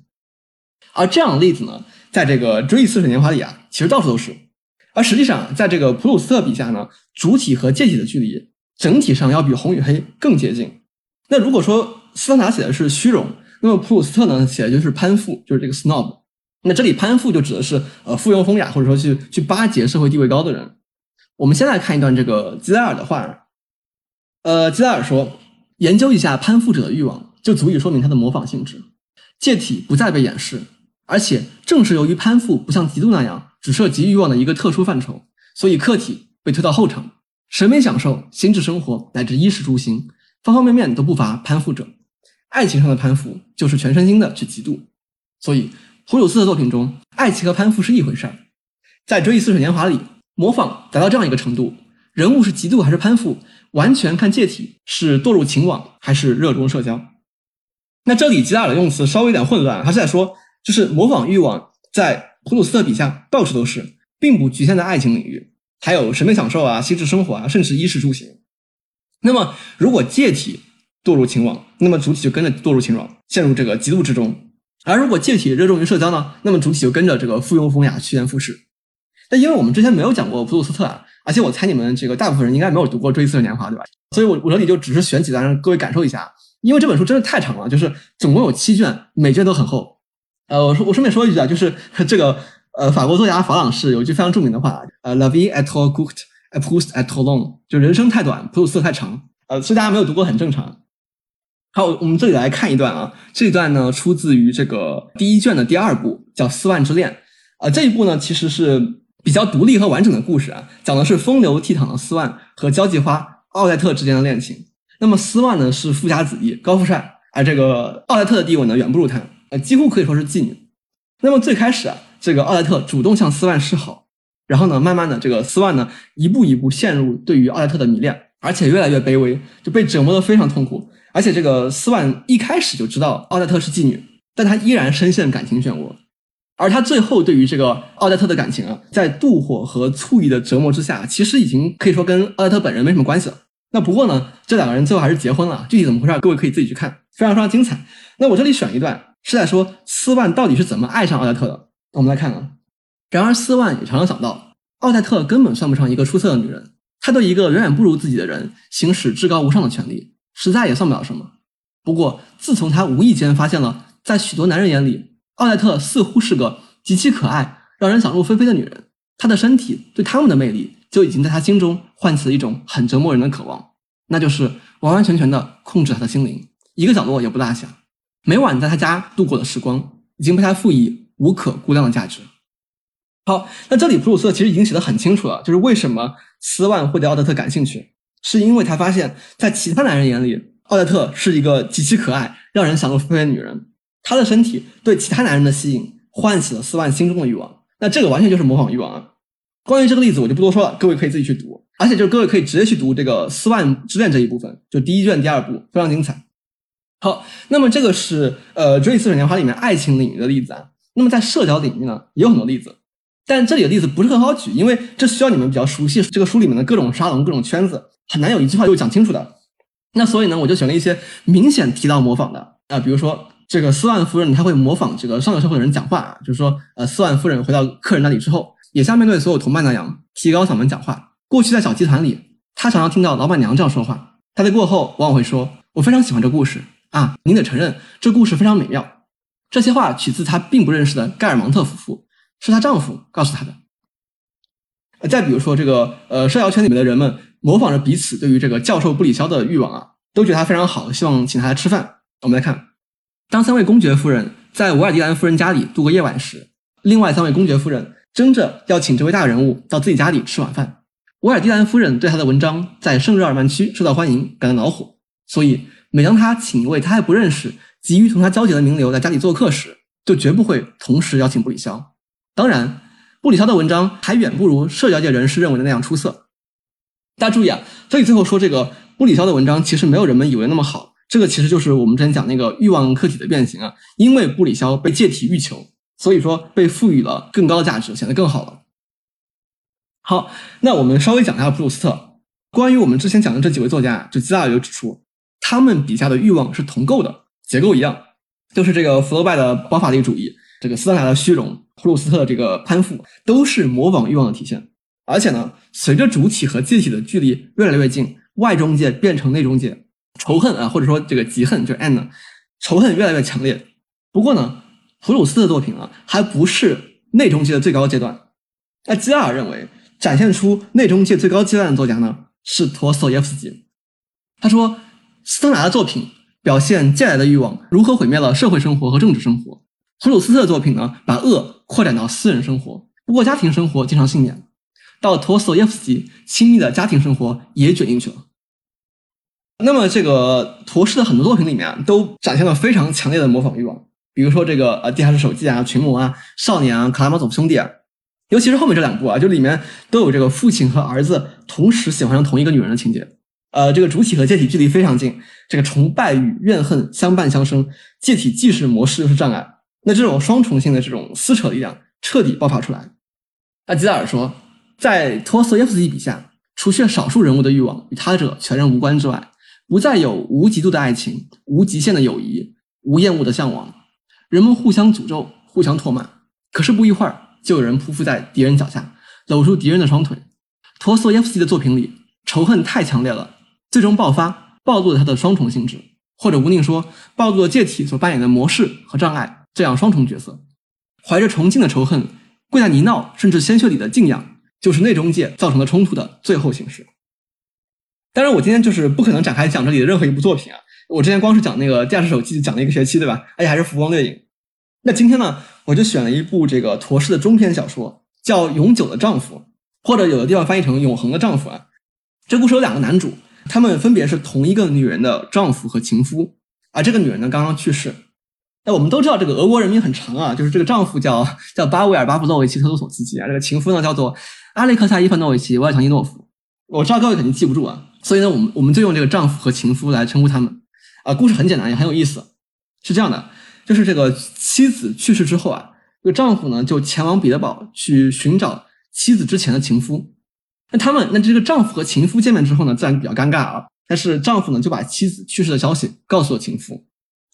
而这样的例子呢，在这个《追忆似水年华》里啊，其实到处都是。而实际上，在这个普鲁斯特笔下呢，主体和介体的距离整体上要比红与黑更接近。那如果说斯坦达写的是虚荣。那么普鲁斯特呢写的就是攀附，就是这个 snob。那这里攀附就指的是呃附庸风雅，或者说去去巴结社会地位高的人。我们先来看一段这个基拉尔的话。呃，基拉尔说，研究一下攀附者的欲望，就足以说明他的模仿性质。借体不再被掩饰，而且正是由于攀附不像嫉妒那样只涉及欲望的一个特殊范畴，所以客体被推到后场。审美享受、心智生活乃至衣食住行，方方面面都不乏攀附者。爱情上的攀附就是全身心的去嫉妒，所以胡鲁斯的作品中，爱情和攀附是一回事儿。在《追忆似水年华》里，模仿达到这样一个程度，人物是嫉妒还是攀附，完全看借体是堕入情网还是热衷社交。那这里吉拉尔的用词稍微有点混乱，他是在说，就是模仿欲望在普鲁斯特笔下到处都是，并不局限在爱情领域，还有审美享受啊、心智生活啊，甚至衣食住行。那么，如果借体，堕入情网，那么主体就跟着堕入情网，陷入这个嫉妒之中。而如果借体热衷于社交呢，那么主体就跟着这个附庸风雅，趋炎附势。但因为我们之前没有讲过普鲁斯特啊，而且我猜你们这个大部分人应该没有读过《追忆似水年华》，对吧？所以我我这里就只是选几段让各位感受一下。因为这本书真的太长了，就是总共有七卷，每卷都很厚。呃，我说我顺便说一句啊，就是 这个呃法国作家法朗士有一句非常著名的话，呃，La vie est trop courte, Proust est trop long，就人生太短，普鲁斯特太长。呃，所以大家没有读过很正常。好，我们这里来看一段啊。这一段呢，出自于这个第一卷的第二部，叫《斯万之恋》啊。这一部呢，其实是比较独立和完整的故事啊，讲的是风流倜傥的斯万和交际花奥黛特之间的恋情。那么斯万呢是富家子弟，高富帅，而这个奥黛特的地位呢远不如他，呃，几乎可以说是妓女。那么最开始啊，这个奥黛特主动向斯万示好，然后呢，慢慢的这个斯万呢一步一步陷入对于奥黛特的迷恋。而且越来越卑微，就被折磨得非常痛苦。而且这个斯万一开始就知道奥黛特是妓女，但他依然深陷感情漩涡。而他最后对于这个奥黛特的感情啊，在妒火和醋意的折磨之下，其实已经可以说跟奥黛特本人没什么关系了。那不过呢，这两个人最后还是结婚了，具体怎么回事，各位可以自己去看，非常非常精彩。那我这里选一段是在说斯万到底是怎么爱上奥黛特的。我们来看看，然而斯万也常常想到，奥黛特根本算不上一个出色的女人，她对一个远远不如自己的人行使至高无上的权利。实在也算不了什么。不过，自从他无意间发现了，在许多男人眼里，奥黛特似乎是个极其可爱、让人想入非非的女人，她的身体对他们的魅力就已经在他心中唤起了一种很折磨人的渴望，那就是完完全全的控制他的心灵，一个角落也不落下。每晚在他家度过的时光，已经被他赋予无可估量的价值。好，那这里普鲁斯特其实已经写得很清楚了，就是为什么斯万会对奥黛特感兴趣。是因为他发现，在其他男人眼里，奥黛特是一个极其可爱、让人想入非非的女人。她的身体对其他男人的吸引，唤起了斯万心中的欲望。那这个完全就是模仿欲望啊！关于这个例子，我就不多说了，各位可以自己去读。而且，就是各位可以直接去读这个《斯万之恋》这一部分，就第一卷第二部，非常精彩。好，那么这个是呃《追忆似水年华》里面爱情领域的例子啊。那么在社交领域呢，也有很多例子，但这里的例子不是很好举，因为这需要你们比较熟悉这个书里面的各种沙龙、各种圈子。很难有一句话就讲清楚的，那所以呢，我就选了一些明显提到模仿的啊，比如说这个斯万夫人，她会模仿这个上流社会的人讲话啊，就是说，呃，斯万夫人回到客人那里之后，也像面对所有同伴那样提高嗓门讲话。过去在小集团里，他常常听到老板娘这样说话，他在过后往往会说：“我非常喜欢这故事啊，您得承认这故事非常美妙。”这些话取自他并不认识的盖尔芒特夫妇，是她丈夫告诉她的。再比如说这个呃，社交圈里面的人们模仿着彼此对于这个教授布里肖的欲望啊，都觉得他非常好，希望请他来吃饭。我们来看，当三位公爵夫人在维尔迪兰夫人家里度过夜晚时，另外三位公爵夫人争着要请这位大人物到自己家里吃晚饭。维尔迪兰夫人对他的文章在圣日耳曼区受到欢迎感到恼火，所以每当他请一位他还不认识、急于同他交结的名流在家里做客时，就绝不会同时邀请布里肖。当然。布里肖的文章还远不如社交界人士认为的那样出色。大家注意啊，这里最后说这个布里肖的文章其实没有人们以为那么好。这个其实就是我们之前讲那个欲望客体的变形啊，因为布里肖被借体欲求，所以说被赋予了更高的价值，显得更好了。好，那我们稍微讲一下普鲁斯特。关于我们之前讲的这几位作家，就基拉尔就指出，他们笔下的欲望是同构的，结构一样，就是这个福楼拜的包法利主义。这个斯特纳的虚荣，普鲁斯特的这个攀附，都是模仿欲望的体现。而且呢，随着主体和介体的距离越来越近，外中介变成内中介，仇恨啊，或者说这个嫉恨，就是 an，仇恨越来越强烈。不过呢，普鲁斯特的作品啊，还不是内中介的最高阶段。那基尔认为，展现出内中介最高阶段的作家呢，是陀思妥耶夫斯基。他说，斯特纳的作品表现借来的欲望如何毁灭了社会生活和政治生活。普鲁斯特的作品呢，把恶扩展到私人生活，不过家庭生活经常幸免。到陀思妥耶夫斯基，亲密的家庭生活也卷进去了。那么，这个陀氏的很多作品里面啊，都展现了非常强烈的模仿欲望。比如说这个呃《地下室手记》啊，《群魔》啊，《少年》啊，《卡拉马佐夫兄弟》啊，尤其是后面这两部啊，就里面都有这个父亲和儿子同时喜欢上同一个女人的情节。呃，这个主体和介体距离非常近，这个崇拜与怨恨相伴相生，介体既是模式又是障碍。那这种双重性的这种撕扯力量彻底爆发出来。那吉达尔说，在托斯耶夫斯基笔下，除却少数人物的欲望与他者全然无关之外，不再有无极度的爱情、无极限的友谊、无厌恶的向往。人们互相诅咒、互相唾骂，可是不一会儿，就有人匍匐在敌人脚下，搂住敌人的双腿。托斯耶夫斯基的作品里，仇恨太强烈了，最终爆发，暴露了他的双重性质，或者无宁说，暴露了介体所扮演的模式和障碍。这样双重角色，怀着崇敬的仇恨，跪在泥淖甚至鲜血里的敬仰，就是内中介造成的冲突的最后形式。当然，我今天就是不可能展开讲这里的任何一部作品啊。我之前光是讲那个《驾驶手机》讲了一个学期，对吧？而且还是浮光掠影。那今天呢，我就选了一部这个陀氏的中篇小说，叫《永久的丈夫》，或者有的地方翻译成《永恒的丈夫》啊。这故事有两个男主，他们分别是同一个女人的丈夫和情夫，而这个女人呢，刚刚去世。那我们都知道，这个俄国人名很长啊，就是这个丈夫叫 叫巴维尔巴甫洛维奇特鲁索茨基啊，这个情夫呢叫做阿列克萨伊凡诺维奇维尔强尼诺夫。我知道各位肯定记不住啊，所以呢，我们我们就用这个丈夫和情夫来称呼他们。啊，故事很简单，也很有意思，是这样的，就是这个妻子去世之后啊，这个丈夫呢就前往彼得堡去寻找妻子之前的情夫。他们，那这个丈夫和情夫见面之后呢，自然比较尴尬啊。但是丈夫呢就把妻子去世的消息告诉了情夫，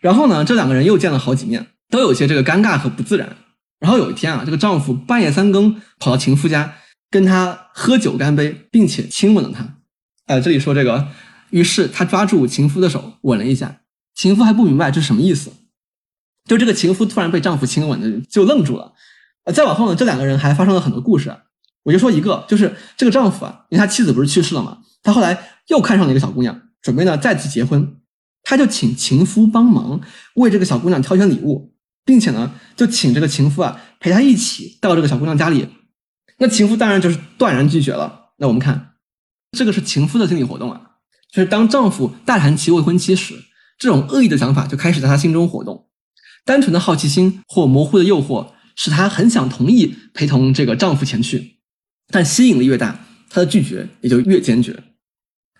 然后呢，这两个人又见了好几面，都有些这个尴尬和不自然。然后有一天啊，这个丈夫半夜三更跑到情夫家。跟他喝酒干杯，并且亲吻了他。呃，这里说这个，于是他抓住情夫的手吻了一下。情夫还不明白这是什么意思，就这个情夫突然被丈夫亲吻的就愣住了。呃，再往后呢，这两个人还发生了很多故事。我就说一个，就是这个丈夫啊，因为他妻子不是去世了嘛，他后来又看上了一个小姑娘，准备呢再次结婚，他就请情夫帮忙为这个小姑娘挑选礼物，并且呢就请这个情夫啊陪他一起到这个小姑娘家里。那情夫当然就是断然拒绝了。那我们看，这个是情夫的心理活动啊，就是当丈夫大谈其未婚妻时，这种恶意的想法就开始在他心中活动。单纯的好奇心或模糊的诱惑，使他很想同意陪同这个丈夫前去，但吸引力越大，她的拒绝也就越坚决。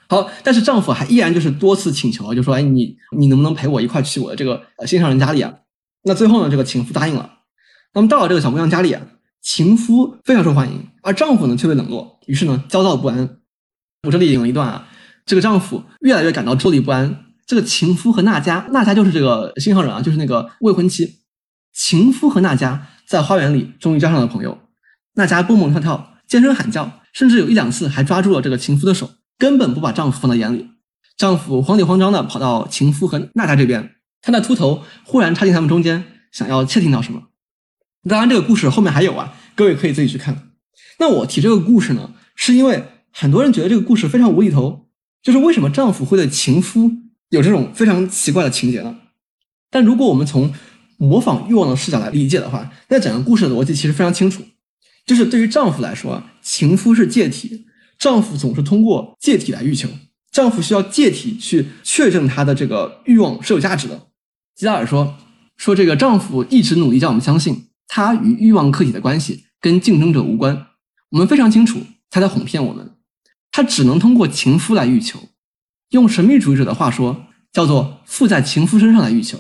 好，但是丈夫还依然就是多次请求，就说：“哎，你你能不能陪我一块去我的这个呃心上人家里啊？”那最后呢，这个情夫答应了。那么到了这个小姑娘家里啊。情夫非常受欢迎，而丈夫呢却被冷落，于是呢焦躁不安。我这里引用一段啊，这个丈夫越来越感到坐立不安。这个情夫和娜迦，娜迦就是这个心上人啊，就是那个未婚妻。情夫和娜迦在花园里终于交上了朋友。娜迦蹦蹦跳跳，尖声喊叫，甚至有一两次还抓住了这个情夫的手，根本不把丈夫放在眼里。丈夫慌里慌张的跑到情夫和娜迦这边，他那秃头忽然插进他们中间，想要窃听到什么。当然，这个故事后面还有啊，各位可以自己去看。那我提这个故事呢，是因为很多人觉得这个故事非常无厘头，就是为什么丈夫会对情夫有这种非常奇怪的情节呢？但如果我们从模仿欲望的视角来理解的话，那整个故事的逻辑其实非常清楚，就是对于丈夫来说，情夫是借体，丈夫总是通过借体来欲求，丈夫需要借体去确证他的这个欲望是有价值的。吉达尔说，说这个丈夫一直努力叫我们相信。他与欲望客体的关系跟竞争者无关，我们非常清楚他在哄骗我们。他只能通过情夫来欲求，用神秘主义者的话说，叫做附在情夫身上来欲求。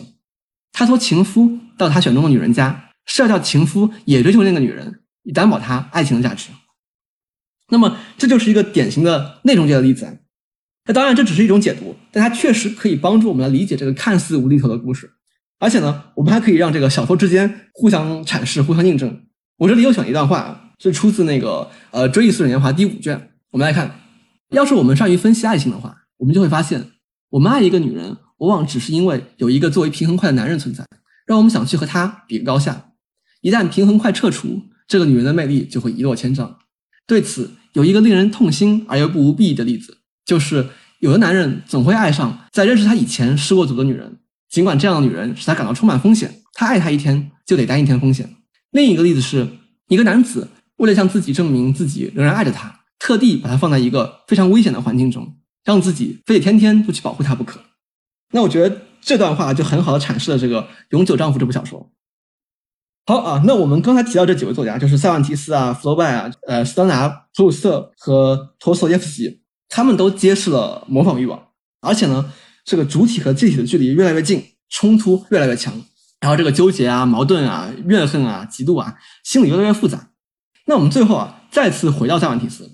他托情夫到他选中的女人家，是要叫情夫也追求那个女人，以担保他爱情的价值。那么，这就是一个典型的内容界的例子。那当然，这只是一种解读，但它确实可以帮助我们来理解这个看似无厘头的故事。而且呢，我们还可以让这个小说之间互相阐释、互相印证。我这里又选了一段话，是出自那个呃《追忆似水年华》第五卷。我们来看，要是我们善于分析爱情的话，我们就会发现，我们爱一个女人，往往只是因为有一个作为平衡块的男人存在，让我们想去和他比个高下。一旦平衡块撤除，这个女人的魅力就会一落千丈。对此，有一个令人痛心而又不无裨益的例子，就是有的男人总会爱上在认识他以前失过足的女人。尽管这样的女人使他感到充满风险，他爱她一天就得担一天风险。另一个例子是一个男子为了向自己证明自己仍然爱着她，特地把她放在一个非常危险的环境中，让自己非得天天都去保护她不可。那我觉得这段话就很好的阐释了这个《永久丈夫》这部小说。好啊，那我们刚才提到这几位作家，就是塞万提斯啊、弗洛拜啊、呃、斯丹拿、普鲁斯特和陀思耶夫斯基，他们都揭示了模仿欲望，而且呢。这个主体和具体的距离越来越近，冲突越来越强，然后这个纠结啊、矛盾啊、怨恨啊、嫉妒啊，心理越来越复杂。那我们最后啊，再次回到塞万提斯，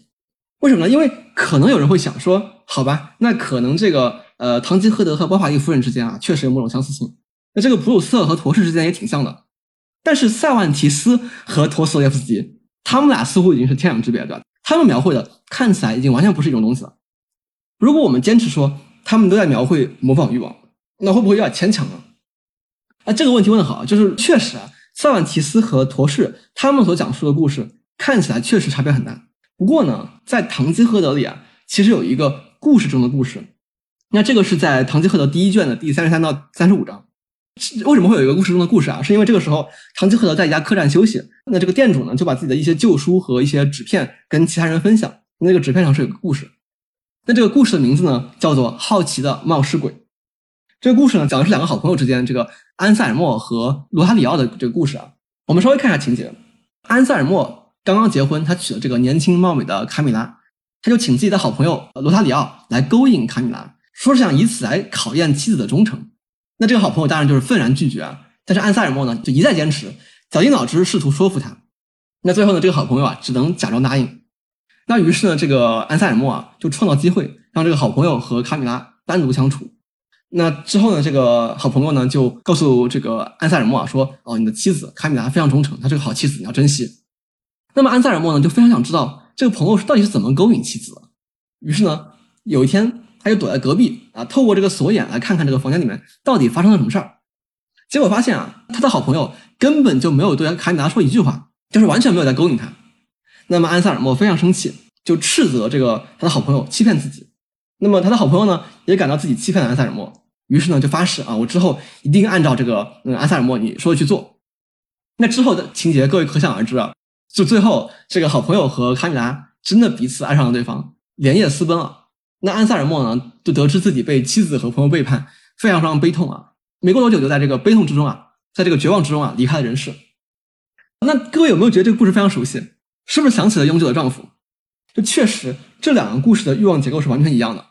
为什么呢？因为可能有人会想说，好吧，那可能这个呃，堂吉诃德和包法利夫人之间啊，确实有某种相似性。那这个普鲁斯特和陀氏之间也挺像的。但是塞万提斯和陀思妥耶夫斯基，他们俩似乎已经是天壤之别，对吧？他们描绘的看起来已经完全不是一种东西了。如果我们坚持说，他们都在描绘模仿欲望，那会不会有点牵强呢？啊，这个问题问的好，就是确实啊，塞万提斯和陀氏他们所讲述的故事看起来确实差别很大。不过呢，在《堂吉诃德》里啊，其实有一个故事中的故事。那这个是在《堂吉诃德》第一卷的第三十三到三十五章。为什么会有一个故事中的故事啊？是因为这个时候唐吉诃德在一家客栈休息，那这个店主呢就把自己的一些旧书和一些纸片跟其他人分享。那个纸片上是有个故事。那这个故事的名字呢，叫做《好奇的冒失鬼》。这个故事呢，讲的是两个好朋友之间，这个安塞尔莫和罗塔里奥的这个故事啊。我们稍微看一下情节：安塞尔莫刚刚结婚，他娶了这个年轻貌美的卡米拉。他就请自己的好朋友罗塔里奥来勾引卡米拉，说是想以此来考验妻子的忠诚。那这个好朋友当然就是愤然拒绝啊。但是安塞尔莫呢，就一再坚持，绞尽脑汁试图说服他。那最后呢，这个好朋友啊，只能假装答应。那于是呢，这个安塞尔莫啊，就创造机会，让这个好朋友和卡米拉单独相处。那之后呢，这个好朋友呢，就告诉这个安塞尔莫啊，说：“哦，你的妻子卡米拉非常忠诚，她是个好妻子，你要珍惜。”那么安塞尔莫呢，就非常想知道这个朋友是到底是怎么勾引妻子的。于是呢，有一天他就躲在隔壁啊，透过这个锁眼来看看这个房间里面到底发生了什么事儿。结果发现啊，他的好朋友根本就没有对卡米拉说一句话，就是完全没有在勾引他。那么安塞尔莫非常生气，就斥责这个他的好朋友欺骗自己。那么他的好朋友呢，也感到自己欺骗了安塞尔莫，于是呢就发誓啊，我之后一定按照这个嗯安塞尔莫你说的去做。那之后的情节各位可想而知啊，就最后这个好朋友和卡米拉真的彼此爱上了对方，连夜私奔了。那安塞尔莫呢，就得知自己被妻子和朋友背叛，非常非常悲痛啊。没过多久，就在这个悲痛之中啊，在这个绝望之中啊，离开了人世。那各位有没有觉得这个故事非常熟悉？是不是想起了《永久的丈夫》？就确实，这两个故事的欲望结构是完全一样的。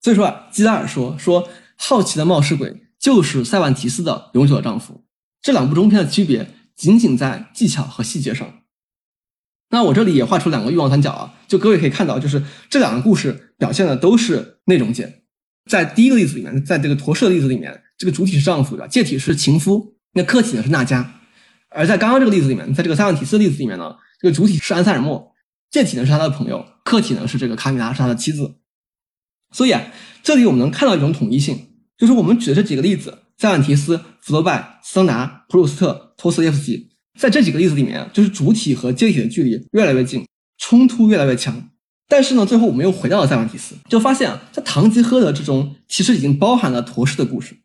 所以说啊，基拉尔说说好奇的冒失鬼就是塞万提斯的《永久的丈夫》。这两部中篇的区别仅仅在技巧和细节上。那我这里也画出两个欲望三角啊，就各位可以看到，就是这两个故事表现的都是内容界。在第一个例子里面，在这个驼舍的例子里面。这个主体是丈夫，对吧？介体是情夫，那客体呢是娜迦。而在刚刚这个例子里面，在这个塞万提斯的例子里面呢，这个主体是安塞尔莫，介体呢是他的朋友，客体呢是这个卡米拉，是他的妻子。所以啊，这里我们能看到一种统一性，就是我们举的这几个例子，塞万提斯、福楼拜、桑达、普鲁斯特、托斯耶夫斯基，在这几个例子里面，就是主体和介体的距离越来越近，冲突越来越强。但是呢，最后我们又回到了塞万提斯，就发现啊，在堂吉诃德之中，其实已经包含了陀氏的故事。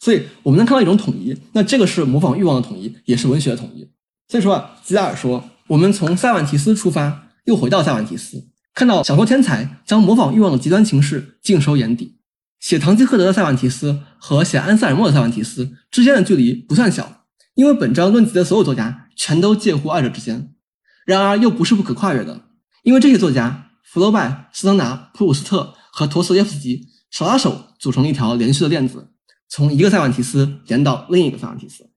所以我们能看到一种统一，那这个是模仿欲望的统一，也是文学的统一。所以说啊，吉达尔说，我们从塞万提斯出发，又回到塞万提斯，看到小说天才将模仿欲望的极端情势尽收眼底。写堂吉诃德的塞万提斯和写安塞尔莫的塞万提斯之间的距离不算小，因为本章论及的所有作家全都介乎二者之间。然而又不是不可跨越的，因为这些作家福楼拜、斯登达、普鲁斯特和陀思耶夫斯基手拉手组成了一条连续的链子。从一个塞万提斯连到另一个塞万提斯。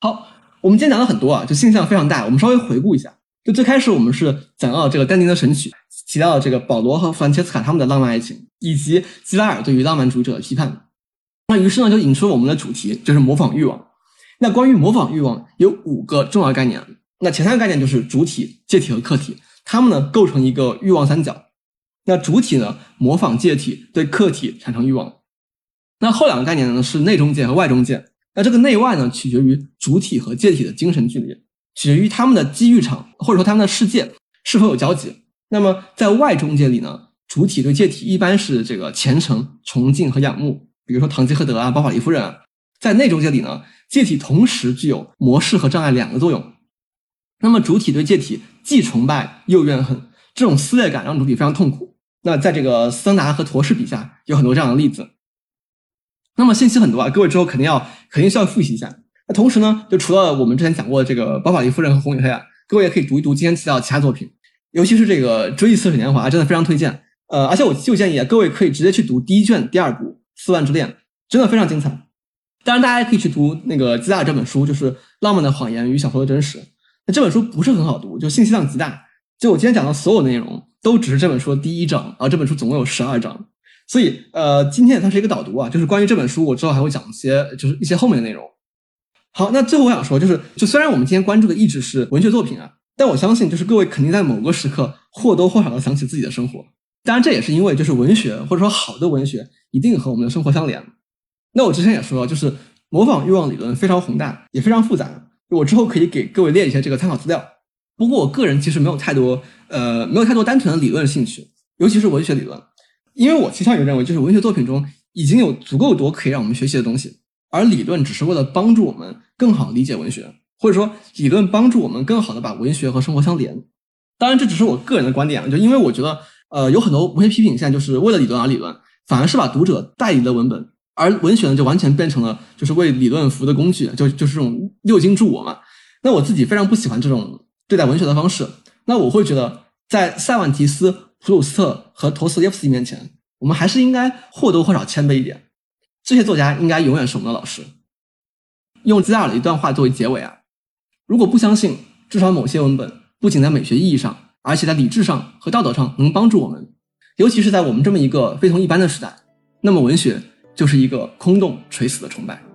好，我们今天讲了很多啊，就信息量非常大。我们稍微回顾一下，就最开始我们是讲到这个丹尼的神曲，提到了这个保罗和弗兰切斯卡他们的浪漫爱情，以及基拉尔对于浪漫主义者的批判。那于是呢，就引出了我们的主题，就是模仿欲望。那关于模仿欲望，有五个重要概念。那前三个概念就是主体、介体和客体，它们呢构成一个欲望三角。那主体呢模仿介体，对客体产生欲望。那后两个概念呢是内中介和外中介。那这个内外呢取决于主体和介体的精神距离，取决于他们的机遇场或者说他们的世界是否有交集。那么在外中介里呢，主体对介体一般是这个虔诚、崇敬和仰慕，比如说堂吉诃德啊、包法利夫人。啊。在内中介里呢，介体同时具有模式和障碍两个作用。那么主体对介体既崇拜又怨恨，这种撕裂感让主体非常痛苦。那在这个桑达和陀氏笔下有很多这样的例子。那么信息很多啊，各位之后肯定要肯定需要复习一下。那同时呢，就除了我们之前讲过的这个《包法利夫人》和《红与黑》啊，各位也可以读一读今天提到的其他作品，尤其是这个《追忆似水年华》，真的非常推荐。呃，而且我就建议啊，各位可以直接去读第一卷第二部《四万之恋》，真的非常精彩。当然，大家也可以去读那个基拉这本书，就是《浪漫的谎言与小说的真实》。那这本书不是很好读，就信息量极大。就我今天讲的所有内容，都只是这本书的第一章，而这本书总共有十二章。所以，呃，今天也算是一个导读啊，就是关于这本书，我之后还会讲一些，就是一些后面的内容。好，那最后我想说，就是，就虽然我们今天关注的一直是文学作品啊，但我相信，就是各位肯定在某个时刻或多或少的想起自己的生活。当然，这也是因为，就是文学或者说好的文学一定和我们的生活相连。那我之前也说，就是模仿欲望理论非常宏大，也非常复杂。我之后可以给各位列一些这个参考资料。不过，我个人其实没有太多，呃，没有太多单纯的理论兴趣，尤其是文学理论。因为我倾向于认为，就是文学作品中已经有足够多可以让我们学习的东西，而理论只是为了帮助我们更好理解文学，或者说理论帮助我们更好的把文学和生活相连。当然，这只是我个人的观点啊，就因为我觉得，呃，有很多文学批评现在就是为了理论而理论，反而是把读者带离了文本，而文学呢就完全变成了就是为理论服务的工具，就就是这种六经助我嘛。那我自己非常不喜欢这种对待文学的方式。那我会觉得。在塞万提斯、普鲁斯特和陀思妥耶夫斯基面前，我们还是应该或多或少谦卑一点。这些作家应该永远是我们的老师。用基达尔的一段话作为结尾啊，如果不相信，至少某些文本不仅在美学意义上，而且在理智上和道德上能帮助我们，尤其是在我们这么一个非同一般的时代，那么文学就是一个空洞垂死的崇拜。